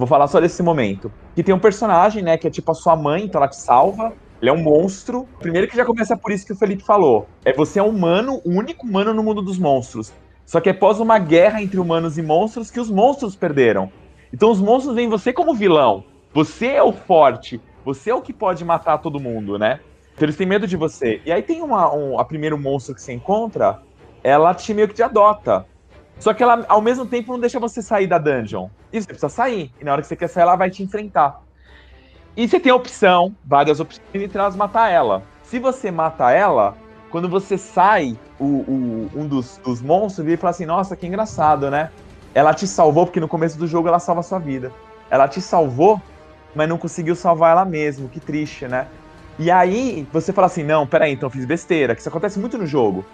vou falar só desse momento. Que tem um personagem, né, que é tipo a sua mãe, então ela te salva. Ele é um monstro. Primeiro que já começa por isso que o Felipe falou. É você é um humano, o único humano no mundo dos monstros. Só que é após uma guerra entre humanos e monstros que os monstros perderam. Então os monstros veem você como vilão. Você é o forte. Você é o que pode matar todo mundo, né? Então eles têm medo de você. E aí tem uma, um, a primeiro monstro que você encontra, ela te meio que te adota. Só que ela, ao mesmo tempo, não deixa você sair da dungeon. E você precisa sair. E na hora que você quer sair, ela vai te enfrentar. E você tem a opção, várias opções, entre elas matar ela. Se você mata ela, quando você sai, o, o, um dos, dos monstros vira e fala assim: Nossa, que engraçado, né? Ela te salvou, porque no começo do jogo ela salva a sua vida. Ela te salvou mas não conseguiu salvar ela mesmo. Que triste, né? E aí você fala assim: não, peraí, então fiz besteira. Que isso acontece muito no jogo.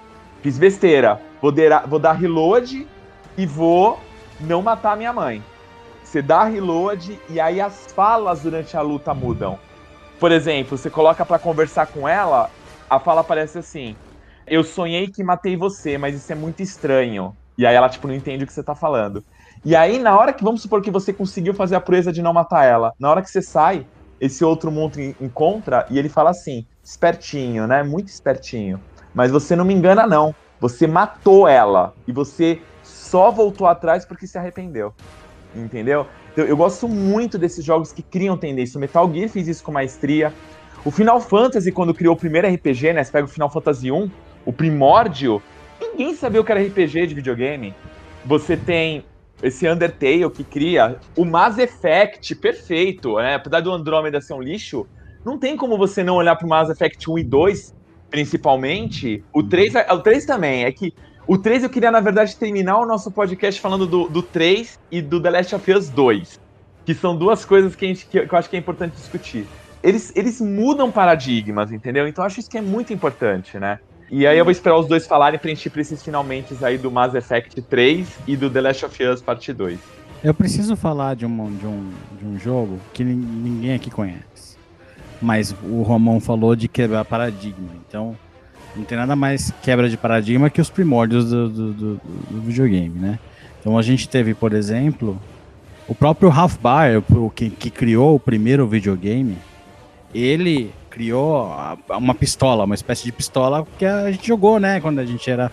Fiz besteira. Vou, vou dar reload e vou não matar minha mãe. Você dá reload e aí as falas durante a luta mudam. Por exemplo, você coloca para conversar com ela, a fala aparece assim: Eu sonhei que matei você, mas isso é muito estranho. E aí ela, tipo, não entende o que você tá falando. E aí, na hora que, vamos supor que você conseguiu fazer a proeza de não matar ela, na hora que você sai, esse outro mundo encontra e ele fala assim: espertinho, né? Muito espertinho. Mas você não me engana, não. Você matou ela. E você só voltou atrás porque se arrependeu. Entendeu? Então, eu gosto muito desses jogos que criam tendência. O Metal Gear fez isso com maestria. O Final Fantasy, quando criou o primeiro RPG, né? Você pega o Final Fantasy 1, o primórdio, ninguém sabia o que era RPG de videogame. Você tem esse Undertale que cria o Mass Effect perfeito, né? Apesar do Andromeda ser um lixo, não tem como você não olhar pro Mass Effect 1 e 2, principalmente. O 3, o 3 também, é que o 3 eu queria, na verdade, terminar o nosso podcast falando do, do 3 e do The Last of Us 2. Que são duas coisas que, a gente, que eu acho que é importante discutir. Eles, eles mudam paradigmas, entendeu? Então eu acho isso que é muito importante, né? E aí eu vou esperar os dois falarem gente ir pra esses finalmente aí do Mass Effect 3 e do The Last of Us Parte 2. Eu preciso falar de um, de um, de um jogo que ninguém aqui conhece. Mas o Romão falou de quebrar paradigma. Então, não tem nada mais quebra de paradigma que os primórdios do, do, do, do videogame, né? Então a gente teve, por exemplo, o próprio Ralph Baer, o que, que criou o primeiro videogame, ele criou uma pistola, uma espécie de pistola que a gente jogou, né, quando a gente era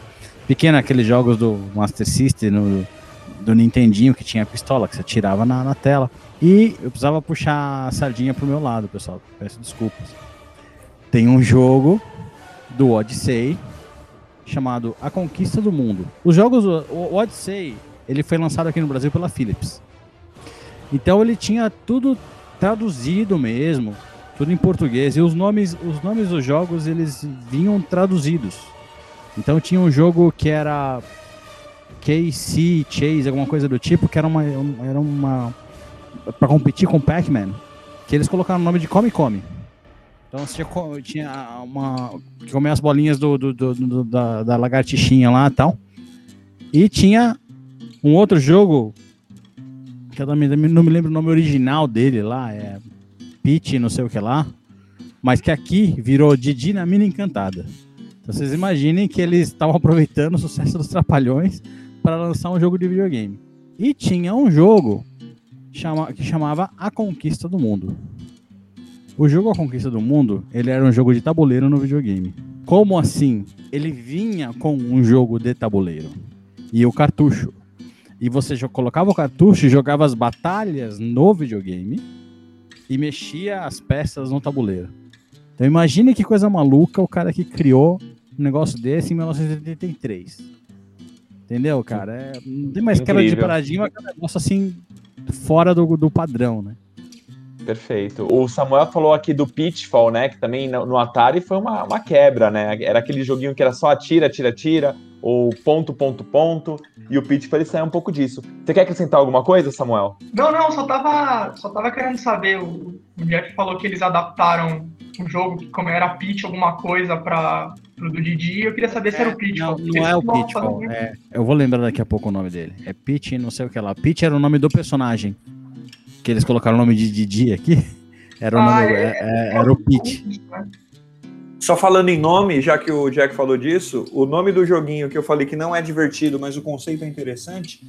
pequeno, aqueles jogos do Master System, no, do Nintendinho, que tinha pistola, que você tirava na, na tela. E eu precisava puxar a sardinha pro meu lado, pessoal. Peço desculpas. Tem um jogo do Odyssey chamado A Conquista do Mundo. Os jogos, o Odyssey, ele foi lançado aqui no Brasil pela Philips. Então ele tinha tudo traduzido mesmo, tudo em português. E os nomes, os nomes dos jogos, eles vinham traduzidos. Então tinha um jogo que era KC Chase, alguma coisa do tipo, que era uma, era uma para competir com Pac-Man, que eles colocaram o nome de Come Come. Então você tinha, uma que as bolinhas do, do, do, do da, da, lagartixinha lá e tal. E tinha um outro jogo que eu não me, não me lembro o nome original dele lá, é Peach, não sei o que lá, mas que aqui virou Didi na Mina Encantada. Então vocês imaginem que eles estavam aproveitando o sucesso dos Trapalhões para lançar um jogo de videogame. E tinha um jogo chama, que chamava A Conquista do Mundo. O jogo A Conquista do Mundo, ele era um jogo de tabuleiro no videogame. Como assim? Ele vinha com um jogo de tabuleiro e o cartucho. E você colocava o cartucho e jogava as batalhas no videogame e mexia as peças no tabuleiro. Então imagine que coisa maluca o cara que criou um negócio desse em 1983. Entendeu, cara? É, não tem mais quebra de paradigma, é um negócio assim fora do, do padrão, né? Perfeito. O Samuel falou aqui do Pitfall, né? Que também no, Atari foi uma, uma, quebra, né? Era aquele joguinho que era só atira, atira, atira, ou ponto, ponto, ponto. E o Pitfall ele saiu um pouco disso. Você quer acrescentar alguma coisa, Samuel? Não, não, só tava, só tava querendo saber. O, o Jeff falou que eles adaptaram o jogo, como era pitch, alguma coisa para pro do Didi, eu queria saber é, se era o Pitfall. Não, não é o Pitfall, é, eu vou lembrar daqui a pouco o nome dele. É Pitch, não sei o que lá. Pitch era o nome do personagem. Que eles colocaram o nome de Didi aqui. [LAUGHS] Era o, ah, nome, é, é, era o Pitch. Só falando em nome, já que o Jack falou disso, o nome do joguinho que eu falei que não é divertido, mas o conceito é interessante,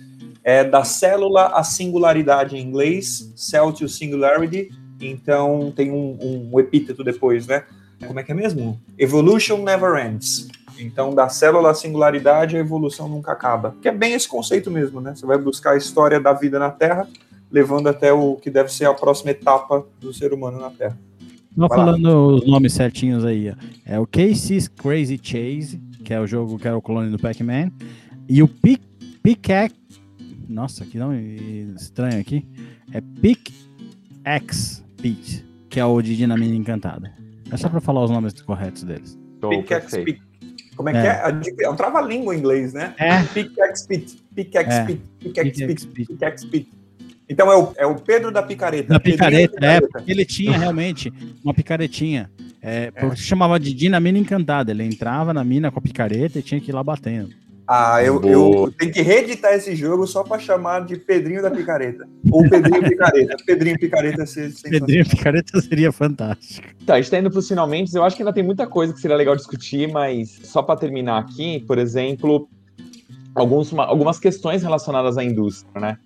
é da célula à singularidade em inglês, Cell to Singularity, então tem um, um epíteto depois, né? Como é que é mesmo? Evolution never ends. Então, da célula à singularidade, a evolução nunca acaba. Que é bem esse conceito mesmo, né? Você vai buscar a história da vida na Terra, levando até o que deve ser a próxima etapa do ser humano na Terra. Não falando os nomes certinhos aí, ó. é o Casey's Crazy Chase, que é o jogo que era o clone do Pac-Man, e o Pick, Pickaxe, nossa, que nome estranho aqui, é Pick X Pete, que é o de Dinamina Encantada. É só pra falar os nomes corretos deles. Pickaxe Pit. Como é, é, que é? É um trava-língua em inglês, né? É. Pickaxe Pit. Pickaxe é. Pit. Pickaxe Pit. Pickaxe Pit. Então é o, é o Pedro da picareta. Da picareta, é, porque ele tinha realmente uma picaretinha. É, é. chamava de Dinamina Encantada. Ele entrava na mina com a picareta e tinha que ir lá batendo. Ah, eu, eu tenho que reeditar esse jogo só para chamar de Pedrinho da Picareta. Ou Pedrinho Picareta. Pedrinho Picareta seria Pedrinho Picareta seria fantástico. Tá, a gente tá indo pros finalmente. Eu acho que ainda tem muita coisa que seria legal discutir, mas só para terminar aqui, por exemplo, alguns, algumas questões relacionadas à indústria, né?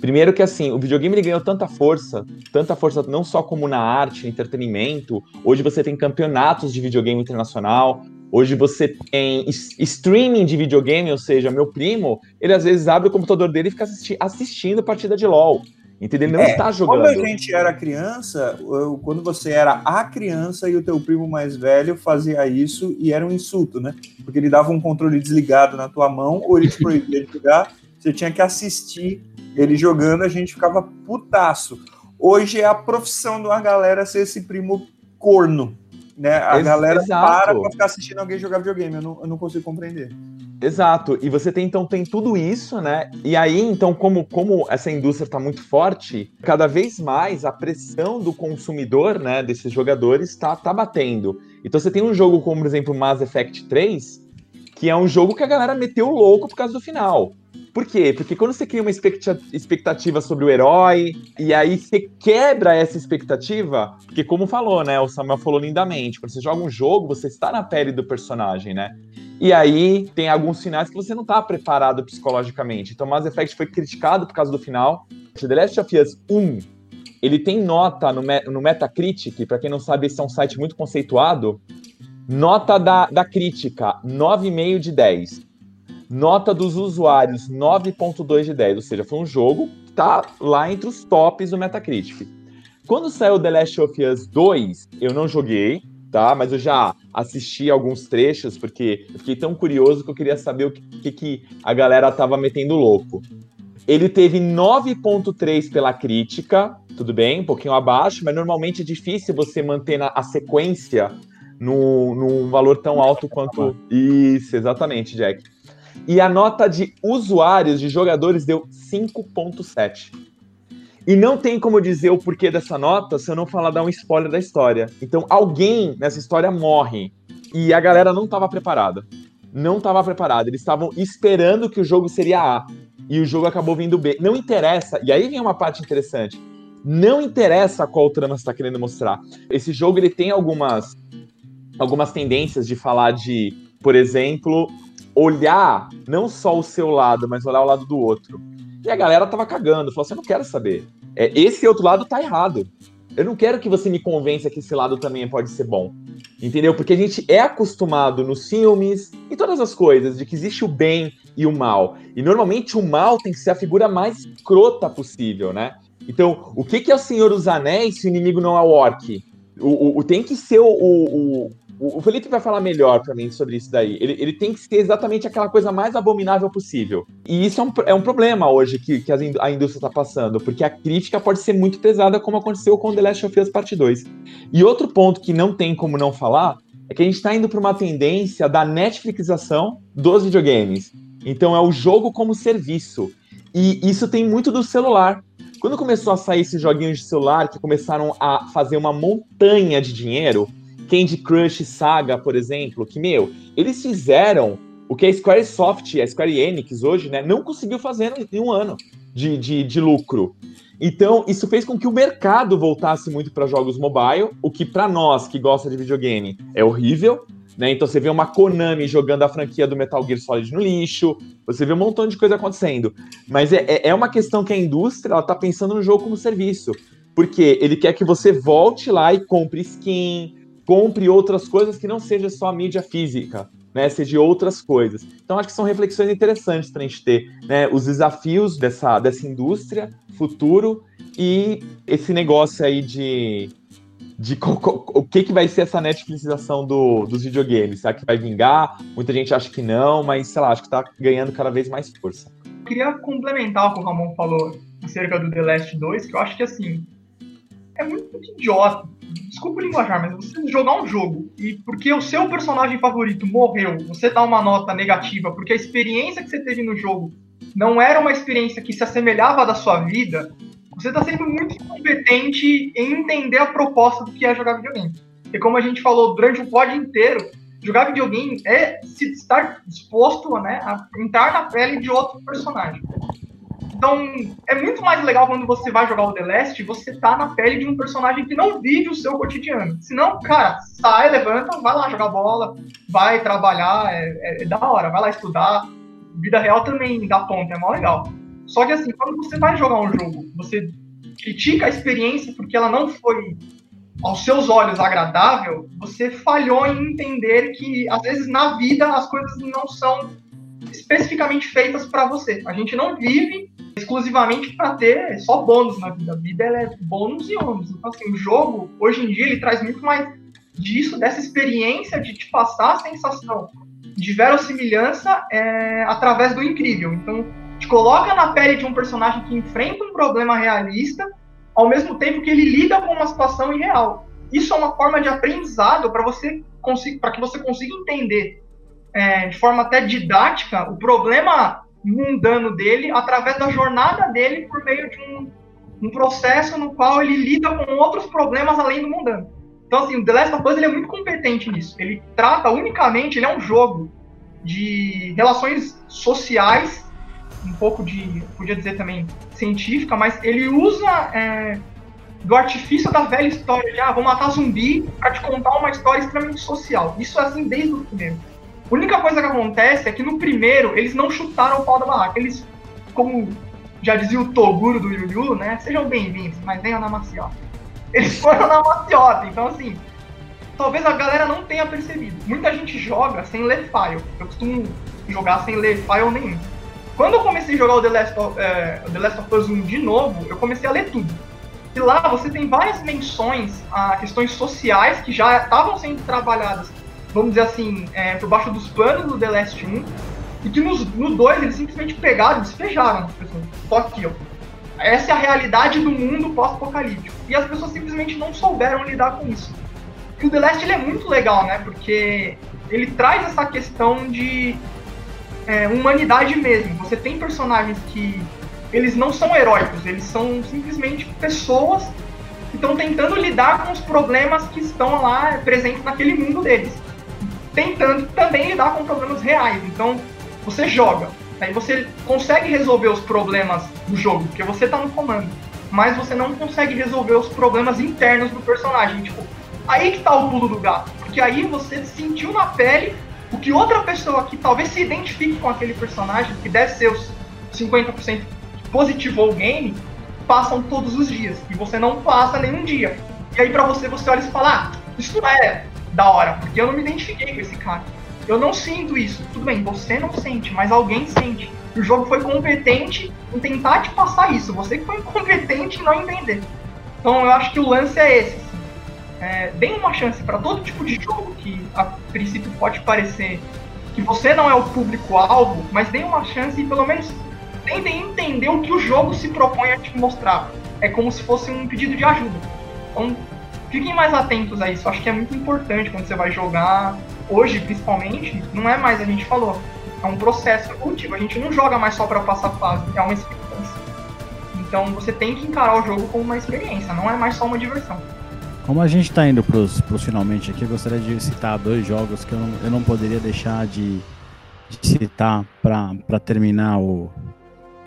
Primeiro que assim, o videogame ele ganhou tanta força, tanta força não só como na arte, entretenimento. Hoje você tem campeonatos de videogame internacional, Hoje você tem streaming de videogame, ou seja, meu primo, ele às vezes abre o computador dele e fica assisti assistindo partida de LoL. Entendeu? Ele não é, está jogando. Quando a gente era criança, quando você era a criança e o teu primo mais velho fazia isso e era um insulto, né? Porque ele dava um controle desligado na tua mão ou ele te [LAUGHS] proibia de jogar, você tinha que assistir ele jogando, a gente ficava putaço. Hoje é a profissão de uma galera ser esse primo corno né? A Ex galera exato. para pra ficar assistindo alguém jogar videogame. Eu não, eu não consigo compreender. Exato. E você tem, então, tem tudo isso, né? E aí, então, como, como essa indústria está muito forte, cada vez mais a pressão do consumidor, né, desses jogadores, está tá batendo. Então você tem um jogo como, por exemplo, Mass Effect 3, que é um jogo que a galera meteu louco por causa do final. Por quê? Porque quando você cria uma expectativa sobre o herói, e aí você quebra essa expectativa, porque como falou, né? O Samuel falou lindamente, quando você joga um jogo, você está na pele do personagem, né? E aí tem alguns finais que você não está preparado psicologicamente. Então Mass Effect foi criticado por causa do final. The Last of Us 1, ele tem nota no, no Metacritic, para quem não sabe, esse é um site muito conceituado. Nota da, da crítica, 9,5 de 10. Nota dos usuários 9.2 de 10, ou seja, foi um jogo que tá lá entre os tops do Metacritic. Quando saiu The Last of Us 2, eu não joguei, tá? Mas eu já assisti alguns trechos, porque eu fiquei tão curioso que eu queria saber o que, que, a galera tava metendo louco. Ele teve 9.3 pela crítica, tudo bem, um pouquinho abaixo, mas normalmente é difícil você manter a sequência num, num valor tão alto quanto. Isso, exatamente, Jack. E a nota de usuários, de jogadores, deu 5,7. E não tem como dizer o porquê dessa nota se eu não falar dar um spoiler da história. Então, alguém nessa história morre. E a galera não estava preparada. Não estava preparada. Eles estavam esperando que o jogo seria A. E o jogo acabou vindo B. Não interessa. E aí vem uma parte interessante. Não interessa qual trama você está querendo mostrar. Esse jogo ele tem algumas, algumas tendências de falar de, por exemplo, olhar não só o seu lado, mas olhar o lado do outro. E a galera tava cagando, falou assim: eu não quero saber. É, esse outro lado tá errado. Eu não quero que você me convença que esse lado também pode ser bom. Entendeu? Porque a gente é acostumado nos filmes e todas as coisas de que existe o bem e o mal. E normalmente o mal tem que ser a figura mais escrota possível, né? Então, o que, que é o Senhor dos Anéis se o inimigo não é o orc? O, o, o tem que ser o, o, o, Felipe vai falar melhor para mim sobre isso daí. Ele, ele, tem que ser exatamente aquela coisa mais abominável possível. E isso é um, é um problema hoje que, que a indústria está passando, porque a crítica pode ser muito pesada, como aconteceu com The Last of Us Part 2. E outro ponto que não tem como não falar é que a gente está indo para uma tendência da Netflixização dos videogames. Então é o jogo como serviço. E isso tem muito do celular. Quando começou a sair esses joguinhos de celular que começaram a fazer uma montanha de dinheiro, Candy Crush Saga, por exemplo, que, meu, eles fizeram o que a Squaresoft, a Square Enix hoje, né, não conseguiu fazer em um ano de, de, de lucro. Então, isso fez com que o mercado voltasse muito para jogos mobile, o que para nós que gosta de videogame é horrível, né? Então você vê uma Konami jogando a franquia do Metal Gear Solid no lixo, você vê um montão de coisa acontecendo. Mas é, é, é uma questão que a indústria ela tá pensando no jogo como serviço. Porque ele quer que você volte lá e compre skin, compre outras coisas que não seja só a mídia física, né? Seja outras coisas. Então, acho que são reflexões interessantes para a gente ter, né? Os desafios dessa, dessa indústria, futuro e esse negócio aí de. De o que, que vai ser essa Netflixização do, dos videogames? Será que vai vingar? Muita gente acha que não, mas sei lá, acho que está ganhando cada vez mais força. Eu queria complementar o que o Ramon falou acerca do The Last 2, que eu acho que assim, é muito idiota. Desculpa o linguajar, mas você jogar um jogo e porque o seu personagem favorito morreu, você dá uma nota negativa porque a experiência que você teve no jogo não era uma experiência que se assemelhava à da sua vida, você está sendo muito incompetente em entender a proposta do que é jogar videogame. E como a gente falou durante o pod inteiro, jogar videogame é se estar disposto né, a entrar na pele de outro personagem. Então, é muito mais legal quando você vai jogar o The Last, você tá na pele de um personagem que não vive o seu cotidiano. Senão, cara, sai, levanta, vai lá jogar bola, vai trabalhar, é, é, é da hora, vai lá estudar. Vida real também dá ponto, é mó legal. Só que assim, quando você vai jogar um jogo, você critica a experiência porque ela não foi aos seus olhos agradável, você falhou em entender que às vezes na vida as coisas não são especificamente feitas para você. A gente não vive exclusivamente para ter só bônus na vida. A vida é bônus e ônus. Então, assim, o jogo, hoje em dia, ele traz muito mais disso, dessa experiência de te passar a sensação de verossimilhança é, através do incrível. Então, te coloca na pele de um personagem que enfrenta um problema realista, ao mesmo tempo que ele lida com uma situação irreal. Isso é uma forma de aprendizado para você para que você consiga entender é, de forma até didática o problema mundano dele através da jornada dele por meio de um, um processo no qual ele lida com outros problemas além do mundano. Então, assim, o The Last of Us ele é muito competente nisso. Ele trata unicamente, ele é um jogo de relações sociais, um pouco de, podia dizer também, científica, mas ele usa é, do artifício da velha história de, ah, vou matar zumbi para te contar uma história extremamente social. Isso é assim desde o primeiro. A única coisa que acontece é que no primeiro eles não chutaram o pau da barraca. Eles, como já dizia o Toguro do Yu Yu, né? Sejam bem-vindos, mas venham na maciota. Eles foram na maciota, então assim, talvez a galera não tenha percebido. Muita gente joga sem ler file. Eu costumo jogar sem ler file nenhum. Quando eu comecei a jogar o The Last of, é, The Last of Us 1 de novo, eu comecei a ler tudo. E lá você tem várias menções a questões sociais que já estavam sendo trabalhadas, vamos dizer assim, é, por baixo dos panos do The Last 1, e que nos, no 2 eles simplesmente pegaram e despejaram as pessoas. Só aqui, ó. Essa é a realidade do mundo pós-apocalíptico. E as pessoas simplesmente não souberam lidar com isso. E o The Last ele é muito legal, né? Porque ele traz essa questão de é, humanidade mesmo. Você tem personagens que eles não são heróicos, eles são simplesmente pessoas que estão tentando lidar com os problemas que estão lá presentes naquele mundo deles. Tentando também lidar com problemas reais. Então, você joga, aí você consegue resolver os problemas do jogo, porque você está no comando. Mas você não consegue resolver os problemas internos do personagem. Tipo, aí que tá o pulo do gato. Porque aí você sentiu na pele o que outra pessoa que talvez se identifique com aquele personagem, que deve ser os 50% positivou o game, passam todos os dias. E você não passa nenhum dia. E aí pra você, você olha e fala, ah, isso não é da hora, porque eu não me identifiquei com esse cara. Eu não sinto isso. Tudo bem, você não sente, mas alguém sente. O jogo foi competente em tentar te passar isso. Você que foi [LAUGHS] incompetente em não entender. Então eu acho que o lance é esse. Assim. É, deem uma chance para todo tipo de jogo que a princípio pode parecer que você não é o público-alvo, mas deem uma chance e pelo menos tentem entender o que o jogo se propõe a te mostrar. É como se fosse um pedido de ajuda. Então, fiquem mais atentos a isso. Acho que é muito importante quando você vai jogar. Hoje, principalmente, não é mais a gente falou. É um processo evolutivo. A gente não joga mais só para passar fase, é uma experiência. Então você tem que encarar o jogo como uma experiência, não é mais só uma diversão. Como a gente está indo para os finalmente aqui, eu gostaria de citar dois jogos que eu não, eu não poderia deixar de, de citar para terminar o,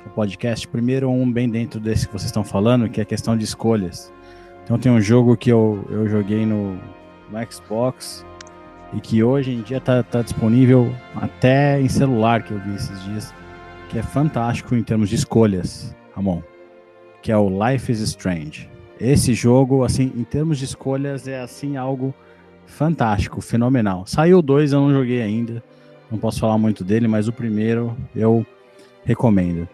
o podcast. Primeiro, um bem dentro desse que vocês estão falando, que é a questão de escolhas. Então, tem um jogo que eu, eu joguei no, no Xbox e que hoje em dia está tá disponível até em celular, que eu vi esses dias, que é fantástico em termos de escolhas, Ramon, que é o Life is Strange. Esse jogo, assim, em termos de escolhas, é assim algo fantástico, fenomenal. Saiu dois, eu não joguei ainda, não posso falar muito dele, mas o primeiro eu recomendo.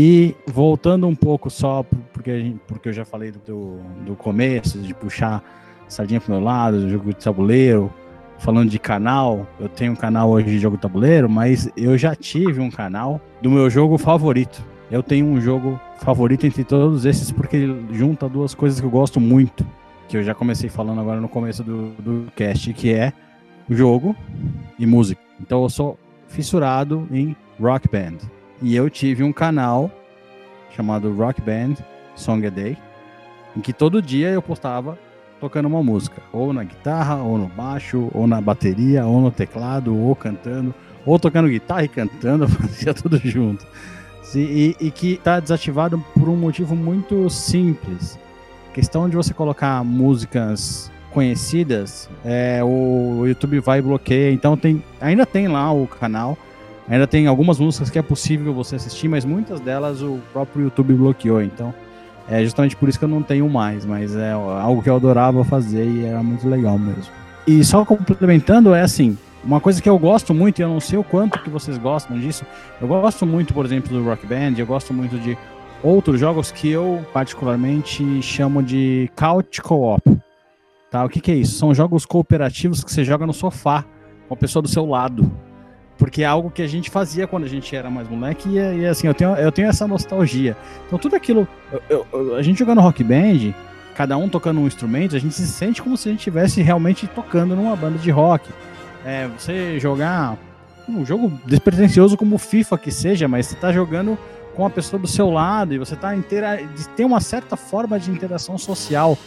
E voltando um pouco só, porque, porque eu já falei do, do começo, de puxar sardinha pro meu lado, do jogo de tabuleiro, falando de canal, eu tenho um canal hoje de jogo de tabuleiro, mas eu já tive um canal do meu jogo favorito. Eu tenho um jogo favorito entre todos esses porque junta duas coisas que eu gosto muito, que eu já comecei falando agora no começo do, do cast, que é jogo e música. Então eu sou fissurado em rock band. E eu tive um canal chamado Rock Band Song a Day, em que todo dia eu postava tocando uma música, ou na guitarra, ou no baixo, ou na bateria, ou no teclado, ou cantando, ou tocando guitarra e cantando, [LAUGHS] fazia tudo junto. E, e que está desativado por um motivo muito simples. A questão de você colocar músicas conhecidas, é, o YouTube vai bloquear. Então tem, ainda tem lá o canal, Ainda tem algumas músicas que é possível você assistir, mas muitas delas o próprio YouTube bloqueou. Então, é justamente por isso que eu não tenho mais, mas é algo que eu adorava fazer e era muito legal mesmo. E só complementando, é assim, uma coisa que eu gosto muito, e eu não sei o quanto que vocês gostam disso, eu gosto muito, por exemplo, do Rock Band, eu gosto muito de outros jogos que eu particularmente chamo de couch co-op. Tá? O que, que é isso? São jogos cooperativos que você joga no sofá, com a pessoa do seu lado porque é algo que a gente fazia quando a gente era mais moleque e, e assim, eu tenho, eu tenho essa nostalgia. Então tudo aquilo, eu, eu, a gente jogando rock band, cada um tocando um instrumento, a gente se sente como se a gente estivesse realmente tocando numa banda de rock. É, você jogar um jogo despretensioso como FIFA que seja, mas você está jogando com a pessoa do seu lado e você está inteira, tem uma certa forma de interação social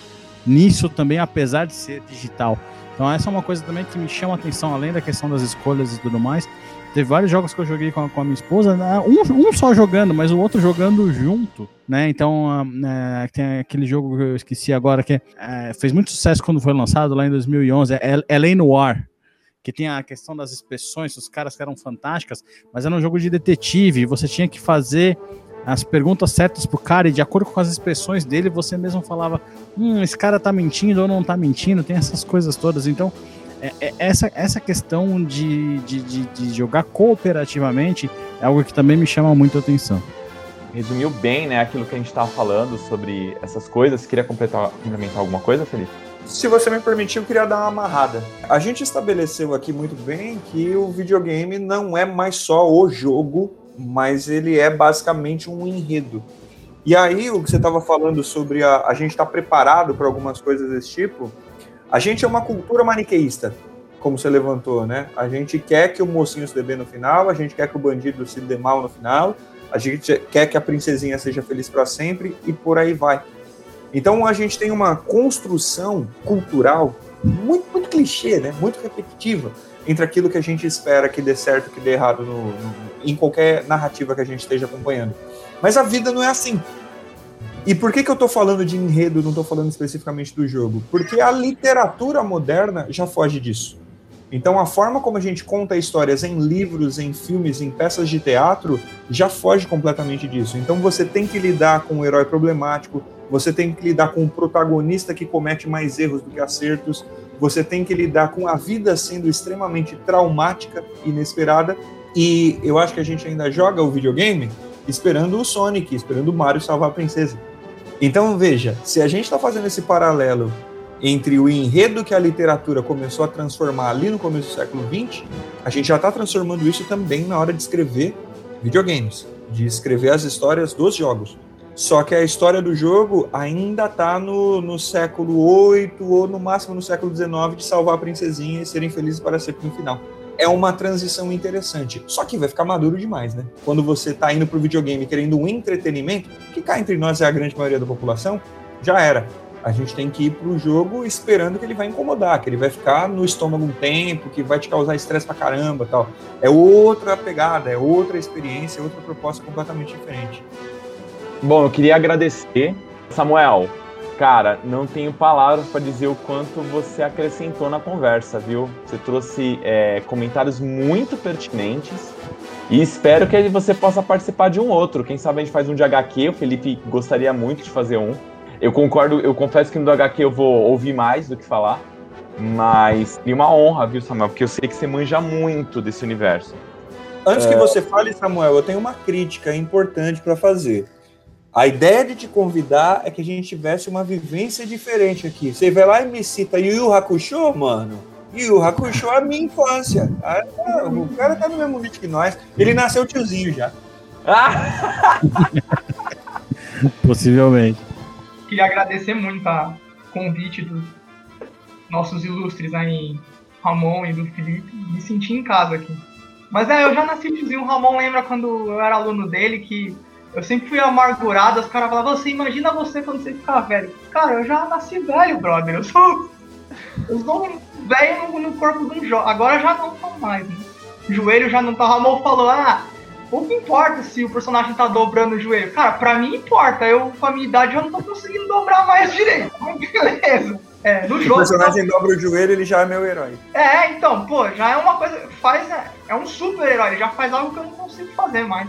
nisso também, apesar de ser digital. Então essa é uma coisa também que me chama a atenção, além da questão das escolhas e tudo mais. Teve vários jogos que eu joguei com a, com a minha esposa, né? um, um, só jogando, mas o outro jogando junto, né? Então é, tem aquele jogo que eu esqueci agora que é, fez muito sucesso quando foi lançado lá em 2011, é L.A. Noir, que tem a questão das expressões, os caras que eram fantásticas, mas era um jogo de detetive, você tinha que fazer as perguntas certas pro cara e de acordo com as expressões dele, você mesmo falava, hum, esse cara tá mentindo ou não tá mentindo, tem essas coisas todas. Então, é, é, essa, essa questão de, de, de, de, jogar cooperativamente é algo que também me chama muito a atenção. Resumiu bem, né, aquilo que a gente estava falando sobre essas coisas. Queria completar, complementar alguma coisa, Felipe? Se você me permitir, eu queria dar uma amarrada. A gente estabeleceu aqui muito bem que o videogame não é mais só o jogo, mas ele é basicamente um enredo. E aí, o que você estava falando sobre a, a gente estar tá preparado para algumas coisas desse tipo, a gente é uma cultura maniqueísta, como você levantou, né? A gente quer que o mocinho se dê bem no final, a gente quer que o bandido se dê mal no final, a gente quer que a princesinha seja feliz para sempre e por aí vai. Então a gente tem uma construção cultural muito, muito clichê, né? Muito repetitiva entre aquilo que a gente espera que dê certo, que dê errado no, no, em qualquer narrativa que a gente esteja acompanhando. Mas a vida não é assim. E por que, que eu estou falando de enredo, não estou falando especificamente do jogo? Porque a literatura moderna já foge disso. Então, a forma como a gente conta histórias em livros, em filmes, em peças de teatro, já foge completamente disso. Então, você tem que lidar com o um herói problemático, você tem que lidar com o protagonista que comete mais erros do que acertos, você tem que lidar com a vida sendo extremamente traumática, inesperada. E eu acho que a gente ainda joga o videogame esperando o Sonic, esperando o Mario salvar a princesa. Então, veja, se a gente está fazendo esse paralelo entre o enredo que a literatura começou a transformar ali no começo do século XX, a gente já está transformando isso também na hora de escrever videogames, de escrever as histórias dos jogos. Só que a história do jogo ainda está no, no século VIII ou no máximo no século XIX de salvar a princesinha e serem felizes para sempre no final é uma transição interessante. Só que vai ficar maduro demais, né? Quando você tá indo pro videogame querendo um entretenimento, que cá entre nós é a grande maioria da população, já era. A gente tem que ir pro jogo esperando que ele vai incomodar, que ele vai ficar no estômago um tempo, que vai te causar estresse pra caramba tal. É outra pegada, é outra experiência, é outra proposta completamente diferente. Bom, eu queria agradecer, Samuel, Cara, não tenho palavras para dizer o quanto você acrescentou na conversa, viu? Você trouxe é, comentários muito pertinentes e espero que você possa participar de um outro. Quem sabe a gente faz um de HQ, o Felipe gostaria muito de fazer um. Eu concordo, eu confesso que no do HQ eu vou ouvir mais do que falar, mas é uma honra, viu, Samuel? Porque eu sei que você manja muito desse universo. Antes é... que você fale, Samuel, eu tenho uma crítica importante para fazer. A ideia de te convidar é que a gente tivesse uma vivência diferente aqui. Você vai lá e me cita Yu Yu Hakusho, mano. Yu Yu Hakusho é a minha infância. Ah, o cara tá no mesmo nível que nós. Ele nasceu tiozinho já. [LAUGHS] Possivelmente. Queria agradecer muito o convite dos nossos ilustres aí, Ramon e do Felipe. Me senti em casa aqui. Mas é, eu já nasci tiozinho. O Ramon lembra quando eu era aluno dele que eu sempre fui amargurado, os caras falavam, você imagina você quando você ficar velho. Cara, eu já nasci velho, brother. Eu sou. Eu sou um velho no, no, corpo de um jovem. Agora já não tô mais, né? O joelho já não tá. O Ramon falou, ah, o que importa se o personagem tá dobrando o joelho? Cara, pra mim importa. Eu, com a minha idade, eu não tô conseguindo dobrar mais direito. [LAUGHS] Beleza. É, no jogo. O personagem tá... dobra o joelho, ele já é meu herói. É, então, pô, já é uma coisa. Faz. É, é um super herói, ele já faz algo que eu não consigo fazer mais.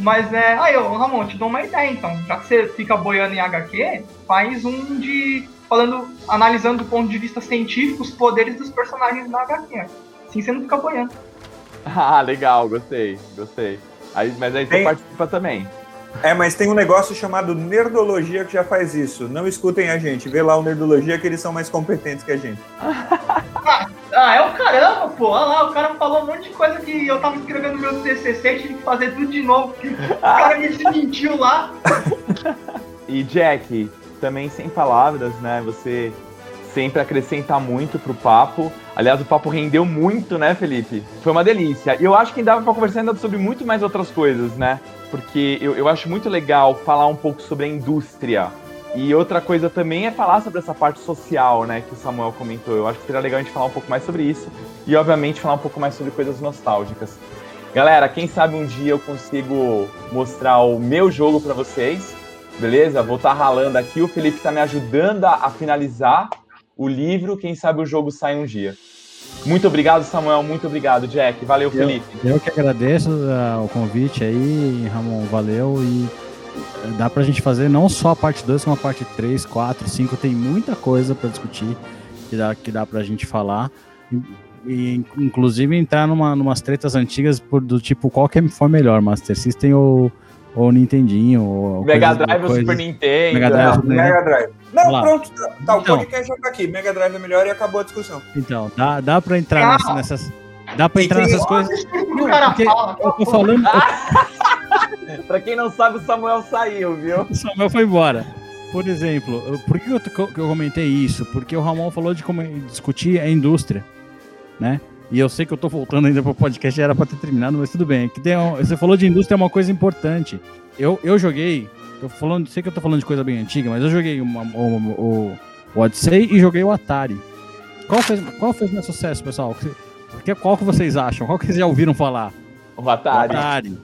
Mas é. Aí, ô, Ramon, te dou uma ideia então. Já que você fica boiando em HQ, faz um de. falando. analisando do ponto de vista científico os poderes dos personagens na HQ. Assim você não fica boiando. [LAUGHS] Ah, legal, gostei, gostei. Aí, mas aí você participa também. É, mas tem um negócio chamado Nerdologia que já faz isso. Não escutem a gente, vê lá o Nerdologia que eles são mais competentes que a gente. [LAUGHS] Ah, é o caramba, pô. Olha lá, o cara falou um monte de coisa que eu tava escrevendo no meu TCC, tive que fazer tudo de novo. O cara me desmentiu lá. E Jack, também sem palavras, né? Você sempre acrescenta muito pro papo. Aliás, o papo rendeu muito, né, Felipe? Foi uma delícia. E eu acho que dava para conversar ainda sobre muito mais outras coisas, né? Porque eu, eu acho muito legal falar um pouco sobre a indústria e outra coisa também é falar sobre essa parte social, né, que o Samuel comentou. Eu acho que seria legal a gente falar um pouco mais sobre isso e, obviamente, falar um pouco mais sobre coisas nostálgicas. Galera, quem sabe um dia eu consigo mostrar o meu jogo para vocês, beleza? Vou estar tá ralando aqui, o Felipe está me ajudando a, finalizar o livro. Quem sabe o jogo sai um dia. Muito obrigado, Samuel. Muito obrigado, Jack. Valeu, Felipe. Eu, eu que agradeço uh, o convite aí, Ramon. Valeu e dá pra gente fazer não só a parte 2, como a parte 3, 4, 5. Tem muita coisa para discutir que dá, que dá pra gente falar. e, inclusive entrar numa numas tretas antigas por, do tipo qual que for melhor, Master System ou, ou Nintendinho. Ou Mega Drive ou Super Nintendo. Mega Drive. Não, Mega Drive. Não, pronto, tá, tá então, o podcast já tá aqui. Mega Drive é melhor e acabou a discussão. Então, dá, dá pra entrar ah, nessas. Dá pra entrar nessas coisas. Porque eu tô falando. [LAUGHS] pra quem não sabe, o Samuel saiu, viu? O Samuel foi embora. Por exemplo, por que eu, eu comentei isso? Porque o Ramon falou de como discutir a indústria né? E eu sei que eu tô voltando ainda pro podcast, era pra ter terminado, mas tudo bem. Que tem um, você falou de indústria, é uma coisa importante. Eu, eu joguei, eu falando, sei que eu tô falando de coisa bem antiga, mas eu joguei uma, o, o, o Odyssey e joguei o Atari. Qual fez, qual fez mais sucesso, pessoal? Que, qual que vocês acham? Qual que vocês já ouviram falar? O Atari. O Atari.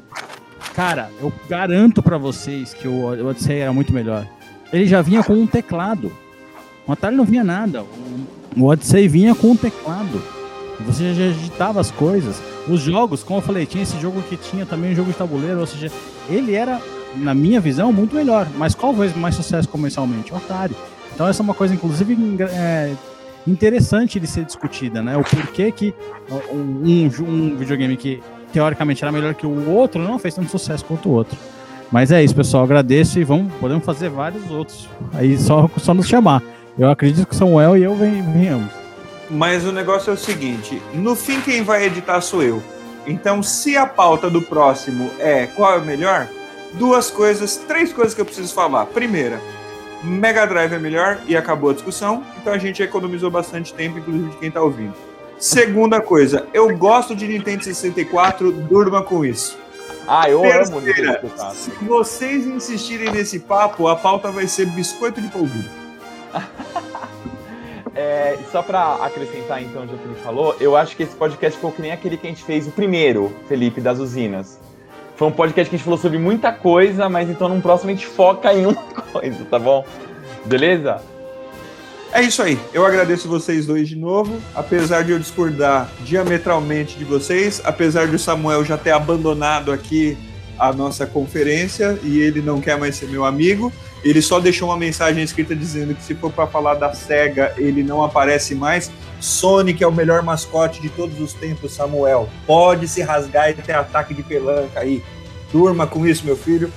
Cara, eu garanto para vocês que o Odyssey era muito melhor. Ele já vinha com um teclado. O Atari não vinha nada. O Odyssey vinha com um teclado. Você já digitava as coisas. Os jogos, como eu falei, tinha esse jogo que tinha também um jogo de tabuleiro, ou seja, ele era, na minha visão, muito melhor. Mas qual fez mais sucesso comercialmente? O Atari. Então essa é uma coisa, inclusive, é, interessante de ser discutida, né? O porquê que um, um videogame que teoricamente era melhor que o outro não fez tanto sucesso quanto o outro. Mas é isso, pessoal. Agradeço e vamos, podemos fazer vários outros. Aí só, só nos chamar. Eu acredito que Samuel e eu venhamos. Mas o negócio é o seguinte: no fim, quem vai editar sou eu. Então, se a pauta do próximo é qual é o melhor, duas coisas, três coisas que eu preciso falar. Primeira, Mega Drive é melhor e acabou a discussão, então a gente economizou bastante tempo, inclusive de quem está ouvindo. Segunda coisa, eu gosto de Nintendo 64, durma com isso. Ah, eu Terceira, amo Nintendo 64. Se vocês insistirem nesse papo, a pauta vai ser biscoito de polvilho. [LAUGHS] É, só para acrescentar então o que ele falou, eu acho que esse podcast foi que nem aquele que a gente fez o primeiro, Felipe, das usinas. Foi um podcast que a gente falou sobre muita coisa, mas então no próximo a gente foca em [LAUGHS] uma coisa, tá bom? Beleza? É isso aí. Eu agradeço vocês dois de novo. Apesar de eu discordar diametralmente de vocês, apesar de o Samuel já ter abandonado aqui a nossa conferência e ele não quer mais ser meu amigo. Ele só deixou uma mensagem escrita dizendo que se for para falar da SEGA, ele não aparece mais. Sonic é o melhor mascote de todos os tempos, Samuel. Pode se rasgar e ter ataque de pelanca aí. Durma com isso, meu filho.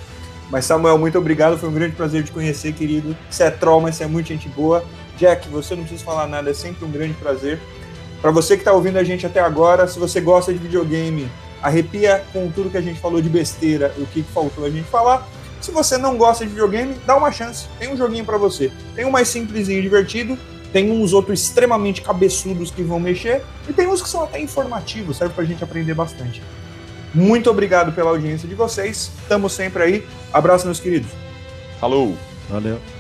Mas, Samuel, muito obrigado. Foi um grande prazer te conhecer, querido. Você é troll, mas você é muito gente boa. Jack, você não precisa falar nada, é sempre um grande prazer. Para você que está ouvindo a gente até agora, se você gosta de videogame, arrepia com tudo que a gente falou de besteira, o que faltou a gente falar se você não gosta de videogame, dá uma chance. Tem um joguinho para você. Tem um mais simplesinho, divertido. Tem uns outros extremamente cabeçudos que vão mexer. E tem uns que são até informativos, serve pra gente aprender bastante. Muito obrigado pela audiência de vocês. Tamo sempre aí. Abraço, meus queridos. Falou. Valeu.